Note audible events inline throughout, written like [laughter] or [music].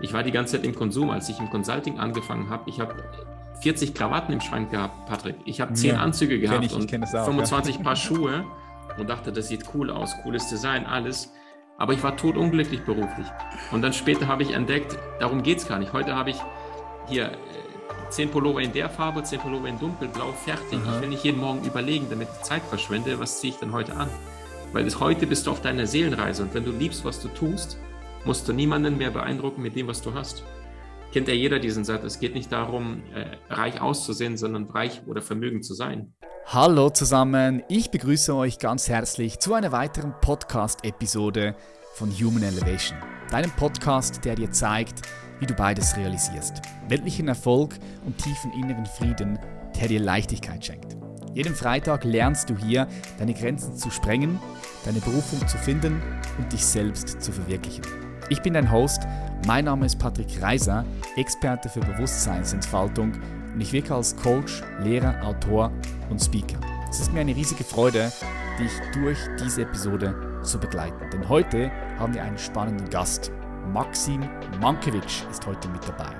Ich war die ganze Zeit im Konsum. Als ich im Consulting angefangen habe, ich habe 40 Krawatten im Schrank gehabt, Patrick. Ich habe 10 ja, Anzüge gehabt ich, und auch, 25 ja. [laughs] Paar Schuhe und dachte, das sieht cool aus, cooles Design, alles. Aber ich war totunglücklich beruflich. Und dann später habe ich entdeckt, darum geht es gar nicht. Heute habe ich hier 10 äh, Pullover in der Farbe, 10 Pullover in dunkelblau, fertig. Aha. Ich will nicht jeden Morgen überlegen, damit ich Zeit verschwende, was ziehe ich denn heute an? Weil das, heute bist du auf deiner Seelenreise und wenn du liebst, was du tust, musst du niemanden mehr beeindrucken mit dem, was du hast. Kennt ja jeder diesen Satz. Es geht nicht darum, äh, reich auszusehen, sondern reich oder vermögend zu sein. Hallo zusammen, ich begrüße euch ganz herzlich zu einer weiteren Podcast-Episode von Human Elevation. Deinem Podcast, der dir zeigt, wie du beides realisierst. Weltlichen Erfolg und tiefen inneren Frieden, der dir Leichtigkeit schenkt. Jeden Freitag lernst du hier, deine Grenzen zu sprengen, deine Berufung zu finden und dich selbst zu verwirklichen. Ich bin dein Host, mein Name ist Patrick Reiser, Experte für Bewusstseinsentfaltung und ich wirke als Coach, Lehrer, Autor und Speaker. Es ist mir eine riesige Freude, dich durch diese Episode zu begleiten. Denn heute haben wir einen spannenden Gast. Maxim Mankiewicz ist heute mit dabei.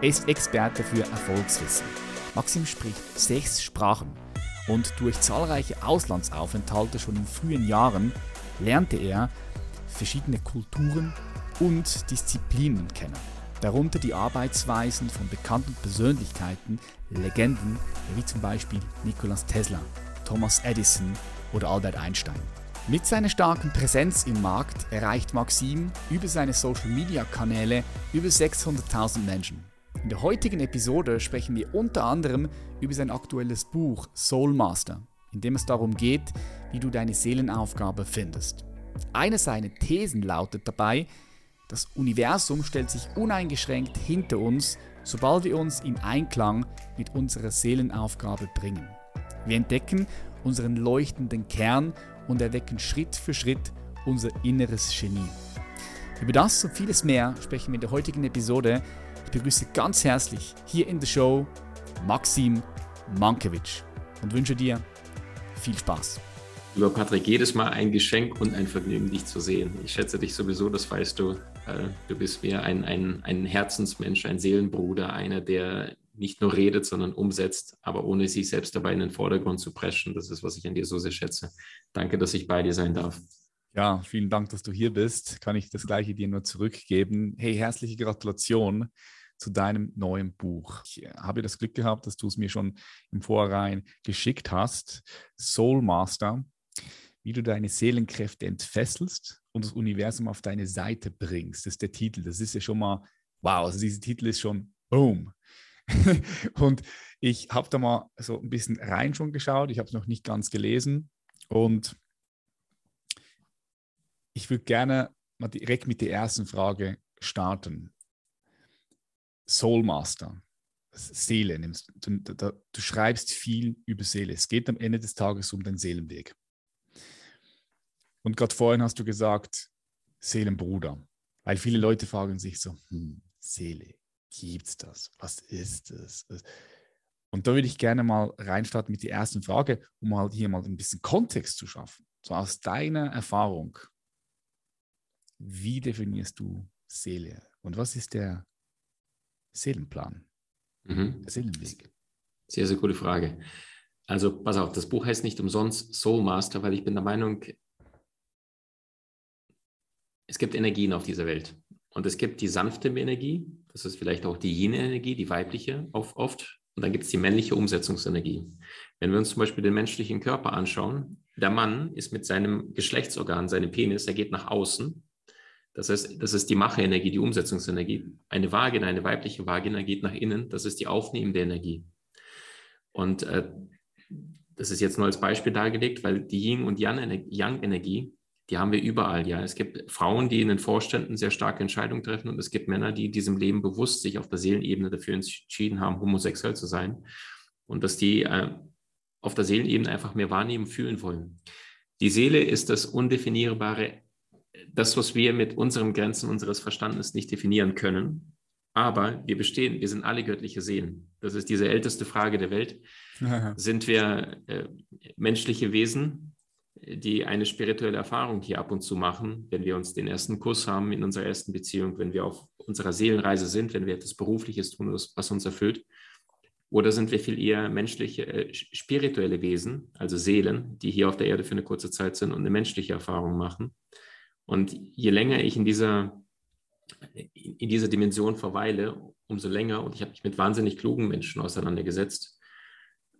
Er ist Experte für Erfolgswissen. Maxim spricht sechs Sprachen und durch zahlreiche Auslandsaufenthalte schon in frühen Jahren lernte er verschiedene Kulturen und Disziplinen kennen. Darunter die Arbeitsweisen von bekannten Persönlichkeiten, Legenden wie zum Beispiel Nikola Tesla, Thomas Edison oder Albert Einstein. Mit seiner starken Präsenz im Markt erreicht Maxim über seine Social-Media-Kanäle über 600.000 Menschen. In der heutigen Episode sprechen wir unter anderem über sein aktuelles Buch Soul Master, in dem es darum geht, wie du deine Seelenaufgabe findest. Eine seiner Thesen lautet dabei, das Universum stellt sich uneingeschränkt hinter uns, sobald wir uns in Einklang mit unserer Seelenaufgabe bringen. Wir entdecken unseren leuchtenden Kern und erwecken Schritt für Schritt unser inneres Genie. Über das und vieles mehr sprechen wir in der heutigen Episode. Ich begrüße ganz herzlich hier in der Show Maxim Mankiewicz und wünsche dir viel Spaß. Lieber Patrick, jedes Mal ein Geschenk und ein Vergnügen, dich zu sehen. Ich schätze dich sowieso, das weißt du. Äh, du bist mir ein, ein, ein Herzensmensch, ein Seelenbruder, einer, der nicht nur redet, sondern umsetzt, aber ohne sich selbst dabei in den Vordergrund zu preschen. Das ist, was ich an dir so sehr schätze. Danke, dass ich bei dir sein darf. Ja, vielen Dank, dass du hier bist. Kann ich das gleiche dir nur zurückgeben. Hey, herzliche Gratulation zu deinem neuen Buch. Ich habe das Glück gehabt, dass du es mir schon im Vorhinein geschickt hast. Soul Master wie du deine Seelenkräfte entfesselst und das Universum auf deine Seite bringst. Das ist der Titel. Das ist ja schon mal, wow, also dieser Titel ist schon boom. [laughs] und ich habe da mal so ein bisschen rein schon geschaut. Ich habe es noch nicht ganz gelesen. Und ich würde gerne mal direkt mit der ersten Frage starten. Soulmaster, Seele du, du, du schreibst viel über Seele. Es geht am Ende des Tages um den Seelenweg. Und gerade vorhin hast du gesagt, Seelenbruder. Weil viele Leute fragen sich so, hm, Seele, gibt's das? Was ist es? Und da würde ich gerne mal reinstarten mit der ersten Frage, um mal hier mal ein bisschen Kontext zu schaffen. So aus deiner Erfahrung, wie definierst du Seele? Und was ist der Seelenplan? Mhm. Der Seelenweg? Sehr, sehr gute Frage. Also pass auf, das Buch heißt nicht umsonst Soul Master, weil ich bin der Meinung, es gibt Energien auf dieser Welt. Und es gibt die sanfte Energie, das ist vielleicht auch die Yin-Energie, die weibliche oft. Und dann gibt es die männliche Umsetzungsenergie. Wenn wir uns zum Beispiel den menschlichen Körper anschauen, der Mann ist mit seinem Geschlechtsorgan, seinem Penis, er geht nach außen. Das heißt, das ist die Mache-Energie, die Umsetzungsenergie. Eine Vagina, eine weibliche Vagina geht nach innen, das ist die aufnehmende Energie. Und äh, das ist jetzt nur als Beispiel dargelegt, weil die Yin- und Yang-Energie die haben wir überall, ja. Es gibt Frauen, die in den Vorständen sehr starke Entscheidungen treffen und es gibt Männer, die in diesem Leben bewusst sich auf der Seelenebene dafür entschieden haben, homosexuell zu sein und dass die äh, auf der Seelenebene einfach mehr wahrnehmen, fühlen wollen. Die Seele ist das Undefinierbare, das, was wir mit unseren Grenzen unseres Verstandes nicht definieren können. Aber wir bestehen, wir sind alle göttliche Seelen. Das ist diese älteste Frage der Welt. Sind wir äh, menschliche Wesen die eine spirituelle Erfahrung hier ab und zu machen, wenn wir uns den ersten Kuss haben in unserer ersten Beziehung, wenn wir auf unserer Seelenreise sind, wenn wir etwas Berufliches tun, was uns erfüllt. Oder sind wir viel eher menschliche, äh, spirituelle Wesen, also Seelen, die hier auf der Erde für eine kurze Zeit sind und eine menschliche Erfahrung machen? Und je länger ich in dieser, in dieser Dimension verweile, umso länger, und ich habe mich mit wahnsinnig klugen Menschen auseinandergesetzt,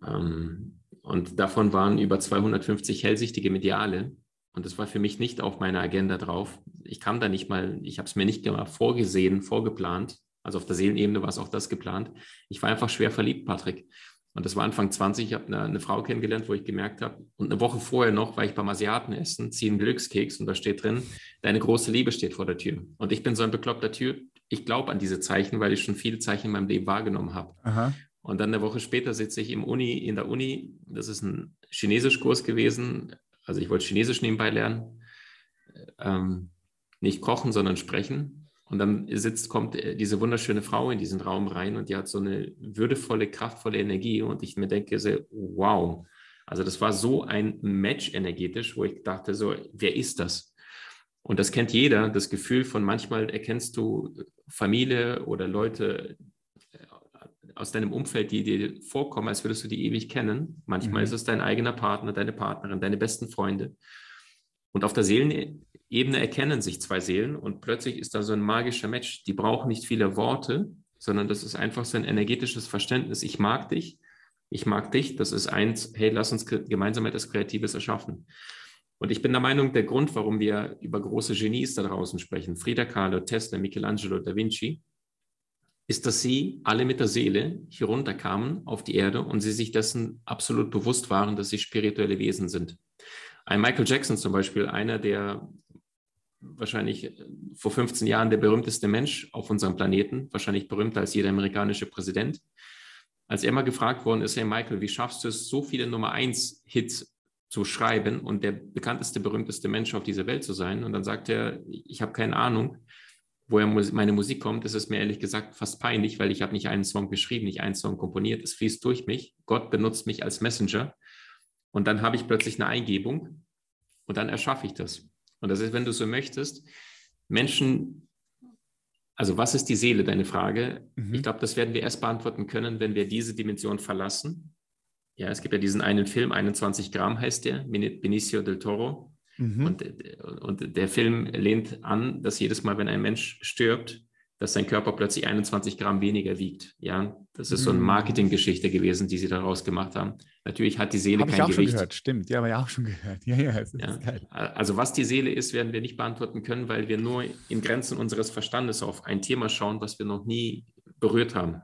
ähm, und davon waren über 250 hellsichtige Mediale. Und das war für mich nicht auf meiner Agenda drauf. Ich kam da nicht mal, ich habe es mir nicht mal vorgesehen, vorgeplant. Also auf der Seelenebene war es auch das geplant. Ich war einfach schwer verliebt, Patrick. Und das war Anfang 20. Ich habe eine, eine, Frau kennengelernt, wo ich gemerkt habe, und eine Woche vorher noch war ich beim Asiaten essen, ziehe einen Glückskeks und da steht drin, deine große Liebe steht vor der Tür. Und ich bin so ein bekloppter Tür. Ich glaube an diese Zeichen, weil ich schon viele Zeichen in meinem Leben wahrgenommen habe. Und dann eine Woche später sitze ich im Uni, in der Uni. Das ist ein Chinesischkurs gewesen. Also ich wollte Chinesisch nebenbei lernen. Ähm, nicht kochen, sondern sprechen. Und dann sitzt, kommt diese wunderschöne Frau in diesen Raum rein und die hat so eine würdevolle, kraftvolle Energie. Und ich mir denke, so, wow. Also das war so ein Match energetisch, wo ich dachte, so, wer ist das? Und das kennt jeder, das Gefühl von manchmal erkennst du Familie oder Leute, aus deinem Umfeld, die dir vorkommen, als würdest du die ewig kennen. Manchmal mhm. ist es dein eigener Partner, deine Partnerin, deine besten Freunde. Und auf der Seelenebene erkennen sich zwei Seelen und plötzlich ist da so ein magischer Match. Die brauchen nicht viele Worte, sondern das ist einfach so ein energetisches Verständnis. Ich mag dich, ich mag dich. Das ist eins, hey, lass uns gemeinsam etwas Kreatives erschaffen. Und ich bin der Meinung, der Grund, warum wir über große Genies da draußen sprechen, Frida Kahlo, Tesla, Michelangelo, Da Vinci, ist, dass sie alle mit der Seele hier runterkamen auf die Erde und sie sich dessen absolut bewusst waren, dass sie spirituelle Wesen sind. Ein Michael Jackson zum Beispiel, einer der wahrscheinlich äh, vor 15 Jahren der berühmteste Mensch auf unserem Planeten, wahrscheinlich berühmter als jeder amerikanische Präsident. Als er mal gefragt worden ist, hey Michael, wie schaffst du es, so viele Nummer 1 Hits zu schreiben und der bekannteste, berühmteste Mensch auf dieser Welt zu sein? Und dann sagt er, ich habe keine Ahnung woher meine Musik kommt, ist es mir ehrlich gesagt fast peinlich, weil ich habe nicht einen Song geschrieben, nicht einen Song komponiert. Es fließt durch mich. Gott benutzt mich als Messenger. Und dann habe ich plötzlich eine Eingebung und dann erschaffe ich das. Und das ist, wenn du so möchtest, Menschen, also was ist die Seele, deine Frage? Mhm. Ich glaube, das werden wir erst beantworten können, wenn wir diese Dimension verlassen. Ja, es gibt ja diesen einen Film, 21 Gramm heißt der, Benicio del Toro. Mhm. Und, und der Film lehnt an, dass jedes Mal, wenn ein Mensch stirbt, dass sein Körper plötzlich 21 Gramm weniger wiegt. Ja, das ist mhm. so eine mhm. Marketinggeschichte gewesen, die sie daraus gemacht haben. Natürlich hat die Seele Hab kein ich auch Gewicht. Schon gehört. Stimmt, ja, aber ja auch schon gehört. [laughs] Ja, ja, ja. Also was die Seele ist, werden wir nicht beantworten können, weil wir nur in Grenzen unseres Verstandes auf ein Thema schauen, was wir noch nie berührt haben.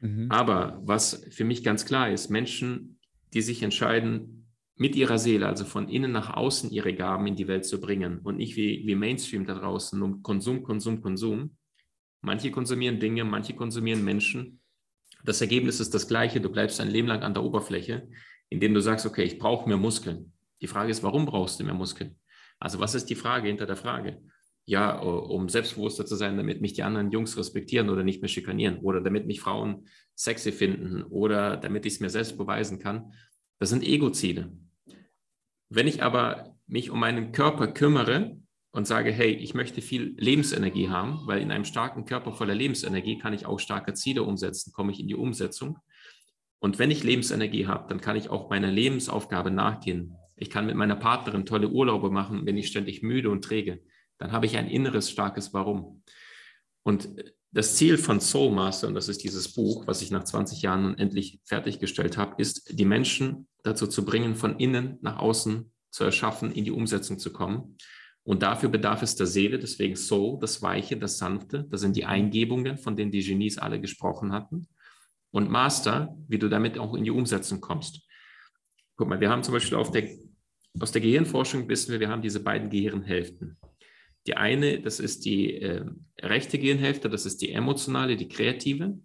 Mhm. Aber was für mich ganz klar ist, Menschen, die sich entscheiden, mit ihrer Seele, also von innen nach außen, ihre Gaben in die Welt zu bringen und nicht wie, wie Mainstream da draußen um Konsum, Konsum, Konsum. Manche konsumieren Dinge, manche konsumieren Menschen. Das Ergebnis ist das gleiche. Du bleibst ein Leben lang an der Oberfläche, indem du sagst, okay, ich brauche mehr Muskeln. Die Frage ist, warum brauchst du mehr Muskeln? Also was ist die Frage hinter der Frage? Ja, um selbstbewusster zu sein, damit mich die anderen Jungs respektieren oder nicht mehr schikanieren oder damit mich Frauen sexy finden oder damit ich es mir selbst beweisen kann. Das sind Ego-Ziele. Wenn ich aber mich um meinen Körper kümmere und sage, hey, ich möchte viel Lebensenergie haben, weil in einem starken Körper voller Lebensenergie kann ich auch starke Ziele umsetzen, komme ich in die Umsetzung. Und wenn ich Lebensenergie habe, dann kann ich auch meiner Lebensaufgabe nachgehen. Ich kann mit meiner Partnerin tolle Urlaube machen, bin ich ständig müde und träge. Dann habe ich ein inneres starkes Warum. Und das Ziel von Soul Master, und das ist dieses Buch, was ich nach 20 Jahren nun endlich fertiggestellt habe, ist, die Menschen dazu zu bringen, von innen nach außen zu erschaffen, in die Umsetzung zu kommen. Und dafür bedarf es der Seele, deswegen Soul, das Weiche, das Sanfte, das sind die Eingebungen, von denen die Genies alle gesprochen hatten. Und Master, wie du damit auch in die Umsetzung kommst. Guck mal, wir haben zum Beispiel der, aus der Gehirnforschung wissen wir, wir haben diese beiden Gehirnhälften. Die eine, das ist die äh, rechte Gehirnhälfte, das ist die emotionale, die kreative.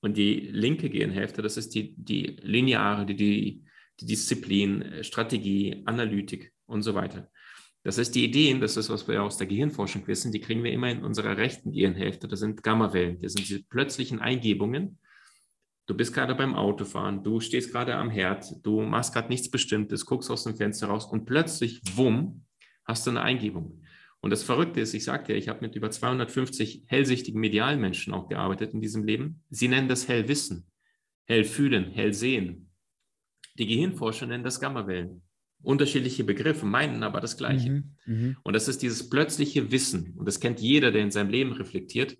Und die linke Gehirnhälfte, das ist die, die lineare, die, die, die Disziplin, äh, Strategie, Analytik und so weiter. Das ist die Ideen, das ist, was wir aus der Gehirnforschung wissen, die kriegen wir immer in unserer rechten Gehirnhälfte. Das sind Gammawellen. Das sind diese plötzlichen Eingebungen. Du bist gerade beim Autofahren, du stehst gerade am Herd, du machst gerade nichts Bestimmtes, guckst aus dem Fenster raus und plötzlich, wumm, hast du eine Eingebung. Und das Verrückte ist, ich sagte ja, ich habe mit über 250 hellsichtigen medialen Menschen auch gearbeitet in diesem Leben. Sie nennen das Hellwissen, Hellfühlen, Hellsehen. Die Gehirnforscher nennen das Gammawellen. Unterschiedliche Begriffe, meinen aber das Gleiche. Mhm, mh. Und das ist dieses plötzliche Wissen. Und das kennt jeder, der in seinem Leben reflektiert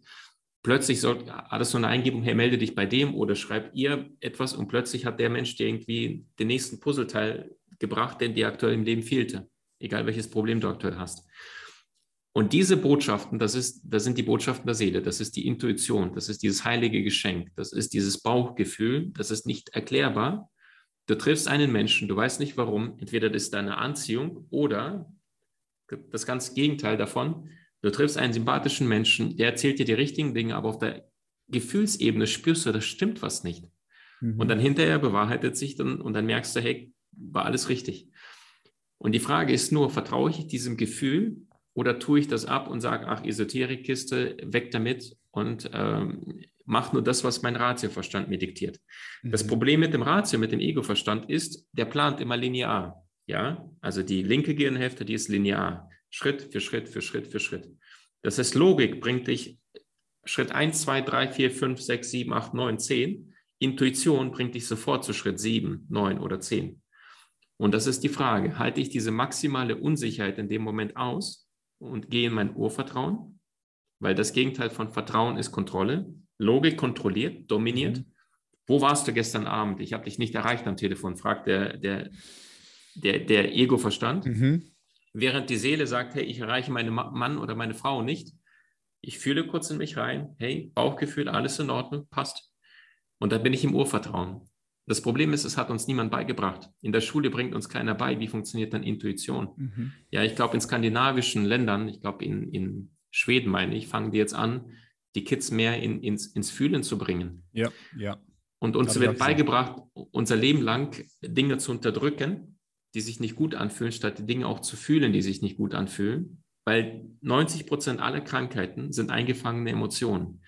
plötzlich soll, hat es so eine Eingebung, hey, melde dich bei dem oder schreib ihr etwas und plötzlich hat der Mensch dir irgendwie den nächsten Puzzleteil gebracht, den dir aktuell im Leben fehlte, egal welches Problem du aktuell hast. Und diese Botschaften, das, ist, das sind die Botschaften der Seele, das ist die Intuition, das ist dieses heilige Geschenk, das ist dieses Bauchgefühl, das ist nicht erklärbar. Du triffst einen Menschen, du weißt nicht warum, entweder das ist deine Anziehung oder das ganz Gegenteil davon, Du triffst einen sympathischen Menschen, der erzählt dir die richtigen Dinge, aber auf der Gefühlsebene spürst du, das stimmt was nicht. Mhm. Und dann hinterher bewahrheitet sich dann und dann merkst du, hey, war alles richtig. Und die Frage ist nur, vertraue ich diesem Gefühl oder tue ich das ab und sage, ach, Esoterikkiste, weg damit und ähm, mach nur das, was mein Ratioverstand mir diktiert. Mhm. Das Problem mit dem Ratio, mit dem Egoverstand ist, der plant immer linear. Ja, also die linke Gehirnhälfte, die ist linear. Schritt für Schritt für Schritt für Schritt. Das heißt, Logik bringt dich Schritt 1, 2, 3, 4, 5, 6, 7, 8, 9, 10. Intuition bringt dich sofort zu Schritt 7, 9 oder 10. Und das ist die Frage, halte ich diese maximale Unsicherheit in dem Moment aus und gehe in mein Urvertrauen? Weil das Gegenteil von Vertrauen ist Kontrolle. Logik kontrolliert, dominiert. Mhm. Wo warst du gestern Abend? Ich habe dich nicht erreicht am Telefon, fragt der, der, der, der Ego-Verstand. Mhm. Während die Seele sagt, hey, ich erreiche meinen Mann oder meine Frau nicht, ich fühle kurz in mich rein, hey, Bauchgefühl, alles in Ordnung, passt. Und dann bin ich im Urvertrauen. Das Problem ist, es hat uns niemand beigebracht. In der Schule bringt uns keiner bei, wie funktioniert dann Intuition. Mhm. Ja, ich glaube, in skandinavischen Ländern, ich glaube, in, in Schweden meine ich, fangen die jetzt an, die Kids mehr in, ins, ins Fühlen zu bringen. Ja, ja. Und uns wird beigebracht, unser Leben lang Dinge zu unterdrücken, die sich nicht gut anfühlen, statt die Dinge auch zu fühlen, die sich nicht gut anfühlen. Weil 90 Prozent aller Krankheiten sind eingefangene Emotionen.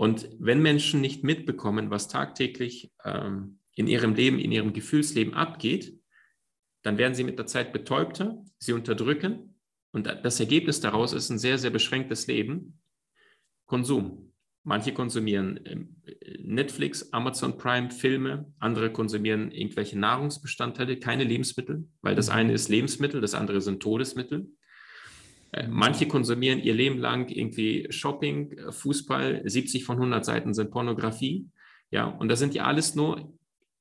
Und wenn Menschen nicht mitbekommen, was tagtäglich ähm, in ihrem Leben, in ihrem Gefühlsleben abgeht, dann werden sie mit der Zeit betäubter, sie unterdrücken. Und das Ergebnis daraus ist ein sehr, sehr beschränktes Leben. Konsum. Manche konsumieren ähm, Netflix, Amazon Prime, Filme, andere konsumieren irgendwelche Nahrungsbestandteile, keine Lebensmittel, weil das mhm. eine ist Lebensmittel, das andere sind Todesmittel. Äh, manche konsumieren ihr Leben lang irgendwie Shopping, äh, Fußball, 70 von 100 Seiten sind Pornografie. Ja, und das sind ja alles nur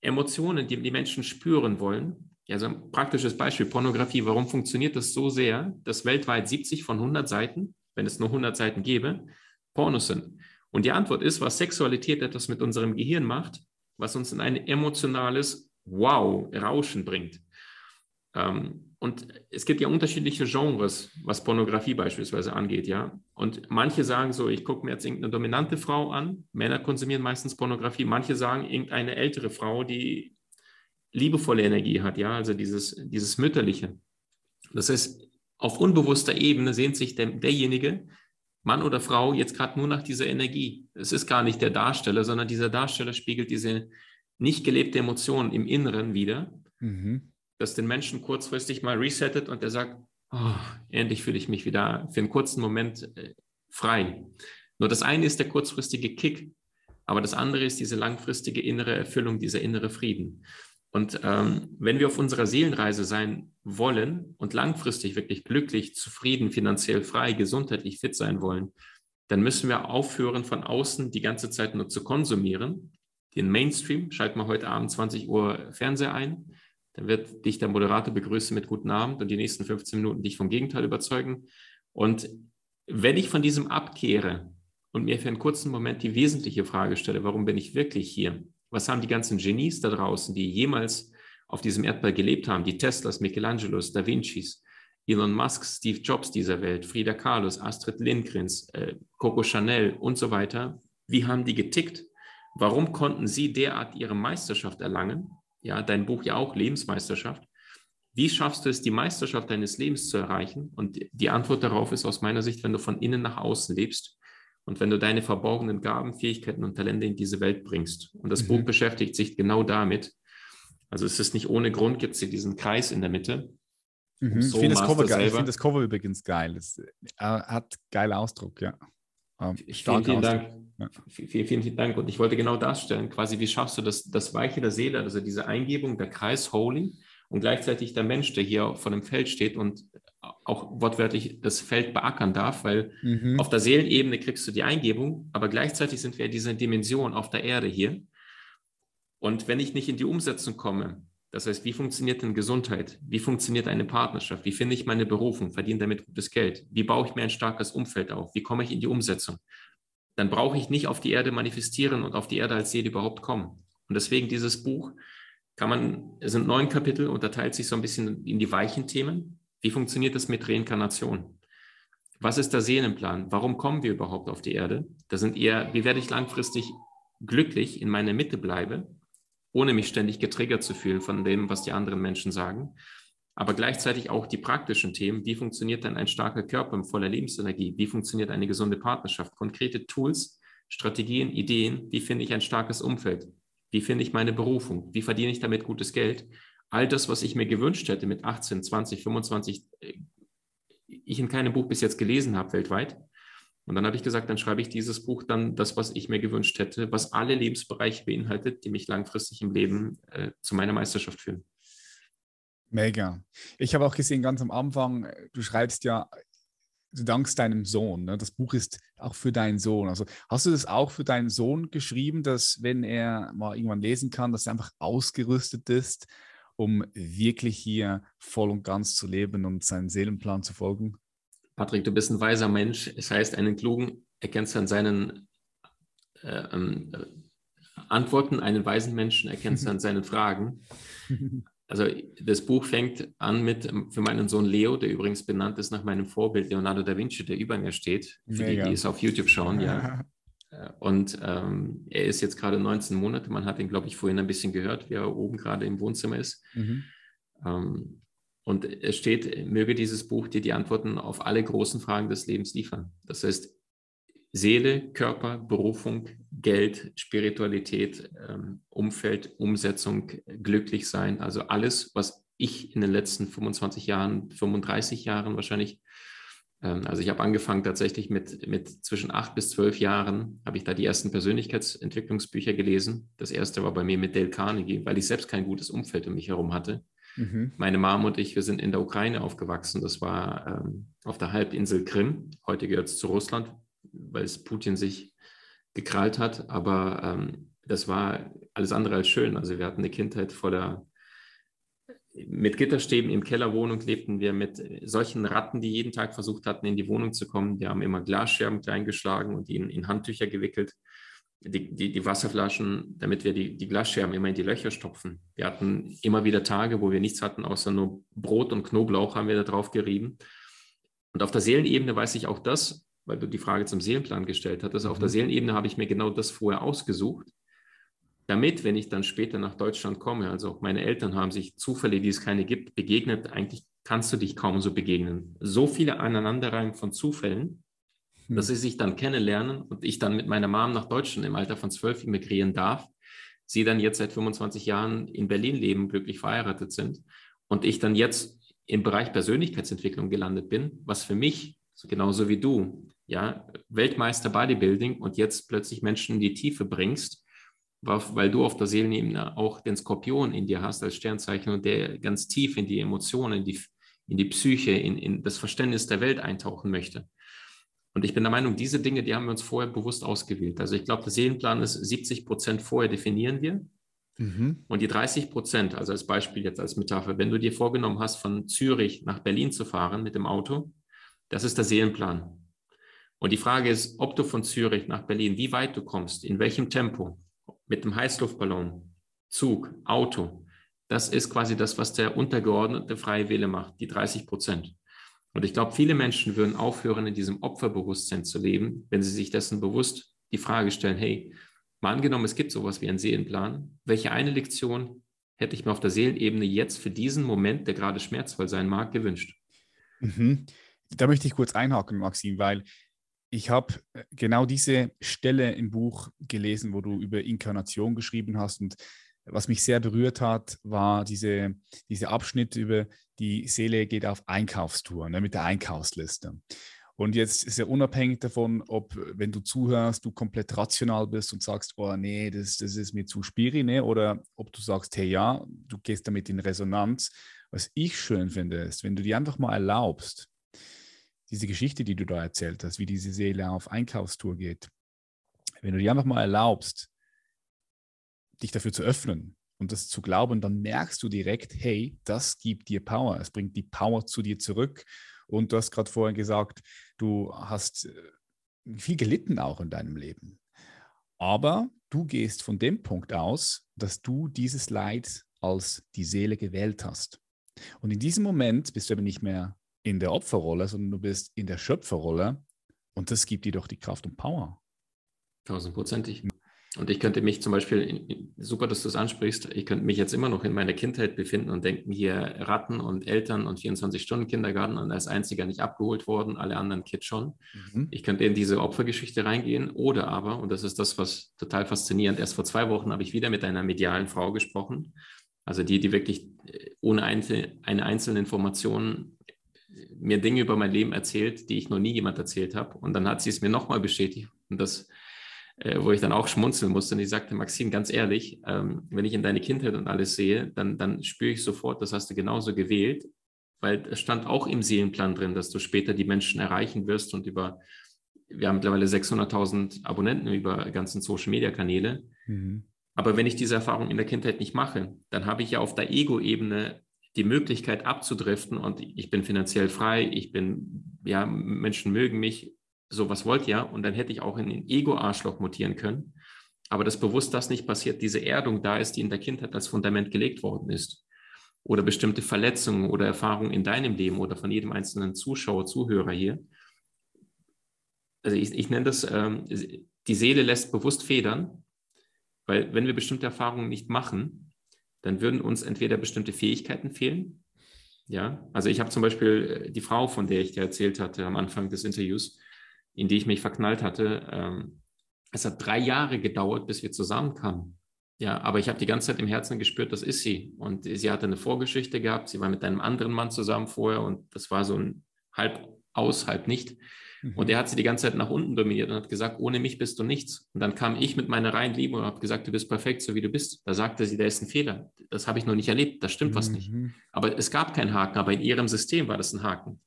Emotionen, die die Menschen spüren wollen. Ja, so ein praktisches Beispiel, Pornografie. Warum funktioniert das so sehr, dass weltweit 70 von 100 Seiten, wenn es nur 100 Seiten gäbe, Pornos sind? Und die Antwort ist, was Sexualität etwas mit unserem Gehirn macht, was uns in ein emotionales Wow-Rauschen bringt. Ähm, und es gibt ja unterschiedliche Genres, was Pornografie beispielsweise angeht, ja. Und manche sagen so, ich gucke mir jetzt irgendeine dominante Frau an. Männer konsumieren meistens Pornografie. Manche sagen irgendeine ältere Frau, die liebevolle Energie hat, ja, also dieses, dieses Mütterliche. Das heißt, auf unbewusster Ebene sehnt sich der, derjenige Mann oder Frau jetzt gerade nur nach dieser Energie. Es ist gar nicht der Darsteller, sondern dieser Darsteller spiegelt diese nicht gelebte Emotion im Inneren wieder, mhm. Dass den Menschen kurzfristig mal resettet und er sagt, oh, endlich fühle ich mich wieder für einen kurzen Moment äh, frei. Nur das eine ist der kurzfristige Kick, aber das andere ist diese langfristige innere Erfüllung, dieser innere Frieden. Und ähm, wenn wir auf unserer Seelenreise sein wollen und langfristig wirklich glücklich, zufrieden, finanziell frei, gesundheitlich fit sein wollen, dann müssen wir aufhören, von außen die ganze Zeit nur zu konsumieren. Den Mainstream, schalt mal heute Abend 20 Uhr Fernseher ein, dann wird dich der Moderator begrüßen mit guten Abend und die nächsten 15 Minuten dich vom Gegenteil überzeugen. Und wenn ich von diesem abkehre und mir für einen kurzen Moment die wesentliche Frage stelle, warum bin ich wirklich hier? Was haben die ganzen Genies da draußen, die jemals auf diesem Erdball gelebt haben, die Teslas, Michelangelos, Da Vincis, Elon Musk, Steve Jobs dieser Welt, Frida Kahlos, Astrid Lindgrens, äh, Coco Chanel und so weiter, wie haben die getickt? Warum konnten sie derart ihre Meisterschaft erlangen? Ja, dein Buch ja auch Lebensmeisterschaft. Wie schaffst du es, die Meisterschaft deines Lebens zu erreichen? Und die Antwort darauf ist aus meiner Sicht, wenn du von innen nach außen lebst und wenn du deine verborgenen Gaben, Fähigkeiten und Talente in diese Welt bringst. Und das mhm. Buch beschäftigt sich genau damit. Also es ist nicht ohne Grund, gibt es hier diesen Kreis in der Mitte. Mhm. So ich finde das, Cover find das Cover übrigens geil. Es äh, hat geilen Ausdruck, ja. Ähm, vielen, vielen Dank. Ja. Vielen, vielen, Dank. Und ich wollte genau darstellen, quasi, wie schaffst du das, das Weiche der Seele, also diese Eingebung, der Kreis Holy und gleichzeitig der Mensch, der hier vor dem Feld steht und auch wortwörtlich das Feld beackern darf, weil mhm. auf der Seelenebene kriegst du die Eingebung, aber gleichzeitig sind wir in dieser Dimension auf der Erde hier. Und wenn ich nicht in die Umsetzung komme, das heißt, wie funktioniert denn Gesundheit? Wie funktioniert eine Partnerschaft? Wie finde ich meine Berufung? Verdiene damit gutes Geld? Wie baue ich mir ein starkes Umfeld auf? Wie komme ich in die Umsetzung? Dann brauche ich nicht auf die Erde manifestieren und auf die Erde als Seele überhaupt kommen. Und deswegen dieses Buch kann man, es sind neun Kapitel, unterteilt sich so ein bisschen in die weichen Themen. Wie funktioniert das mit Reinkarnation? Was ist der Seelenplan? Warum kommen wir überhaupt auf die Erde? Das sind eher, wie werde ich langfristig glücklich in meiner Mitte bleibe, ohne mich ständig getriggert zu fühlen von dem, was die anderen Menschen sagen. Aber gleichzeitig auch die praktischen Themen. Wie funktioniert denn ein starker Körper in voller Lebensenergie? Wie funktioniert eine gesunde Partnerschaft? Konkrete Tools, Strategien, Ideen. Wie finde ich ein starkes Umfeld? Wie finde ich meine Berufung? Wie verdiene ich damit gutes Geld? all das, was ich mir gewünscht hätte mit 18, 20, 25, ich in keinem Buch bis jetzt gelesen habe weltweit. Und dann habe ich gesagt, dann schreibe ich dieses Buch dann das, was ich mir gewünscht hätte, was alle Lebensbereiche beinhaltet, die mich langfristig im Leben äh, zu meiner Meisterschaft führen. Mega. Ich habe auch gesehen, ganz am Anfang, du schreibst ja, du dankst deinem Sohn. Ne? Das Buch ist auch für deinen Sohn. Also hast du das auch für deinen Sohn geschrieben, dass wenn er mal irgendwann lesen kann, dass er einfach ausgerüstet ist um wirklich hier voll und ganz zu leben und seinen Seelenplan zu folgen? Patrick, du bist ein weiser Mensch. Es heißt, einen Klugen erkennst du an seinen äh, ähm, Antworten, einen weisen Menschen erkennst du an [laughs] seinen Fragen. [laughs] Also das Buch fängt an mit ähm, für meinen Sohn Leo, der übrigens benannt ist nach meinem Vorbild Leonardo da Vinci, der über mir steht, für Mega. die, die es auf YouTube schauen, ja. [laughs] Äh, und ähm, er ist jetzt gerade 19 Monate. Man hat ihn, glaube ich, vorhin ein bisschen gehört, wie er oben gerade im Wohnzimmer ist. Mhm. Ähm, und es steht, möge dieses Buch dir die Antworten auf alle großen Fragen des Lebens liefern. Das heißt, Seele, Körper, Berufung, Geld, Spiritualität, ähm, Umfeld, Umsetzung, glücklich sein. Also alles, was ich in den letzten 25 Jahren, 35 Jahren wahrscheinlich ähm, also ich habe angefangen tatsächlich mit, mit zwischen acht bis zwölf Jahren, habe ich da die ersten Persönlichkeitsentwicklungsbücher gelesen. Das erste war bei mir mit Dale Carnegie, weil ich selbst kein gutes Umfeld um mich herum hatte. Mhm. Meine Mom und ich, wir sind in der Ukraine aufgewachsen. Das war ähm, auf der Halbinsel Krim. Heute gehört es zu Russland, weil es Putin sich gekrallt hat. Aber ähm, das war alles andere als schön. Also wir hatten eine Kindheit voller mit Gitterstäben im Kellerwohnung lebten wir mit solchen Ratten, die jeden Tag versucht hatten, in die Wohnung zu kommen. Die haben immer Glasscherben kleingeschlagen und die in, in Handtücher gewickelt. Die, die, die, Wasserflaschen, damit wir die, die Glasscherben immer in die Löcher stopfen. Wir hatten immer wieder Tage, wo wir nichts hatten, außer nur Brot und Knoblauch haben wir da drauf gerieben. Und auf der Seelenebene weiß ich auch das, weil du die Frage zum Seelenplan gestellt hattest. Auf der mhm. Seelenebene habe ich mir genau das vorher ausgesucht damit, wenn ich dann später nach Deutschland komme, also auch meine Eltern haben sich Zufälle, die es keine gibt, begegnet. Eigentlich kannst du dich kaum so begegnen. So viele Aneinanderreihen von Zufällen, hm. dass sie sich dann kennenlernen und ich dann mit meiner Mom nach Deutschland im Alter von zwölf emigrieren darf. Sie dann jetzt seit 25 Jahren in Berlin leben, glücklich verheiratet sind und ich dann jetzt im Bereich Persönlichkeitsentwicklung gelandet bin, was für mich genauso wie du, ja, Weltmeister Bodybuilding und jetzt plötzlich Menschen in die Tiefe bringst, weil du auf der Seelenebene auch den Skorpion in dir hast als Sternzeichen und der ganz tief in die Emotionen, in die, in die Psyche, in, in das Verständnis der Welt eintauchen möchte. Und ich bin der Meinung, diese Dinge, die haben wir uns vorher bewusst ausgewählt. Also ich glaube, der Seelenplan ist 70 Prozent vorher definieren wir. Mhm. Und die 30 Prozent, also als Beispiel jetzt als Metapher, wenn du dir vorgenommen hast, von Zürich nach Berlin zu fahren mit dem Auto, das ist der Seelenplan. Und die Frage ist, ob du von Zürich nach Berlin, wie weit du kommst, in welchem Tempo, mit dem Heißluftballon, Zug, Auto, das ist quasi das, was der untergeordnete freie Wille macht, die 30 Prozent. Und ich glaube, viele Menschen würden aufhören, in diesem Opferbewusstsein zu leben, wenn sie sich dessen bewusst die Frage stellen, hey, mal angenommen, es gibt sowas wie einen Seelenplan, welche eine Lektion hätte ich mir auf der Seelenebene jetzt für diesen Moment, der gerade schmerzvoll sein mag, gewünscht? Mhm. Da möchte ich kurz einhaken, Maxim, weil ich habe äh, genau diese Stelle im Buch gelesen, wo du über Inkarnation geschrieben hast. Und was mich sehr berührt hat, war diese, dieser Abschnitt über die Seele geht auf Einkaufstour ne, mit der Einkaufsliste. Und jetzt ist ja unabhängig davon, ob, wenn du zuhörst, du komplett rational bist und sagst, oh nee, das, das ist mir zu spiri, ne? oder ob du sagst, hey ja, du gehst damit in Resonanz. Was ich schön finde, ist, wenn du dir einfach mal erlaubst, diese Geschichte, die du da erzählt hast, wie diese Seele auf Einkaufstour geht, wenn du dir einfach mal erlaubst, dich dafür zu öffnen und das zu glauben, dann merkst du direkt, hey, das gibt dir Power. Es bringt die Power zu dir zurück. Und du hast gerade vorhin gesagt, du hast äh, viel gelitten auch in deinem Leben. Aber du gehst von dem Punkt aus, dass du dieses Leid als die Seele gewählt hast. Und in diesem Moment bist du aber nicht mehr in der Opferrolle, sondern du bist in der Schöpferrolle. Und das gibt dir doch die Kraft und Power. Tausendprozentig. Und ich könnte mich zum Beispiel, super, dass du es ansprichst, ich könnte mich jetzt immer noch in meiner Kindheit befinden und denken, hier Ratten und Eltern und 24-Stunden-Kindergarten und als einziger nicht abgeholt worden, alle anderen Kids schon. Mhm. Ich könnte in diese Opfergeschichte reingehen oder aber, und das ist das, was total faszinierend, erst vor zwei Wochen habe ich wieder mit einer medialen Frau gesprochen, also die, die wirklich ohne eine einzelne Information mir Dinge über mein Leben erzählt, die ich noch nie jemand erzählt habe. Und dann hat sie es mir nochmal bestätigt. Und das, äh, wo ich dann auch schmunzeln musste. Und ich sagte, Maxim, ganz ehrlich, ähm, wenn ich in deine Kindheit und alles sehe, dann, dann spüre ich sofort, das hast du genauso gewählt, weil es stand auch im Seelenplan drin, dass du später die Menschen erreichen wirst und über, wir haben mittlerweile 600.000 Abonnenten über ganzen Social-Media-Kanäle. Mhm. Aber wenn ich diese Erfahrung in der Kindheit nicht mache, dann habe ich ja auf der Ego-Ebene die Möglichkeit abzudriften und ich bin finanziell frei, ich bin, ja, Menschen mögen mich, sowas wollt ihr und dann hätte ich auch in den Ego-Arschloch mutieren können. Aber das bewusst das nicht passiert, diese Erdung da ist, die in der Kindheit als Fundament gelegt worden ist. Oder bestimmte Verletzungen oder Erfahrungen in deinem Leben oder von jedem einzelnen Zuschauer, Zuhörer hier. Also ich, ich nenne das, ähm, die Seele lässt bewusst federn, weil wenn wir bestimmte Erfahrungen nicht machen, dann würden uns entweder bestimmte Fähigkeiten fehlen. Ja, also ich habe zum Beispiel äh, die Frau, von der ich dir erzählt hatte am Anfang des Interviews, in die ich mich verknallt hatte. Ähm, es hat drei Jahre gedauert, bis wir zusammenkamen. Ja, aber ich habe die ganze Zeit im Herzen gespürt, das ist sie. Und sie hatte eine Vorgeschichte gehabt. Sie war mit einem anderen Mann zusammen vorher und das war so ein halb aus, halb nicht. Mhm. Und er hat sie die ganze Zeit nach unten dominiert und hat gesagt, ohne mich bist du nichts. Und dann kam ich mit meiner reinen Liebe und habe gesagt, du bist perfekt, so wie du bist. Da sagte sie, da ist ein Fehler. Das habe ich noch nicht erlebt, da stimmt mhm. was nicht. Mhm. Aber es gab keinen Haken, aber in ihrem System war das ein Haken.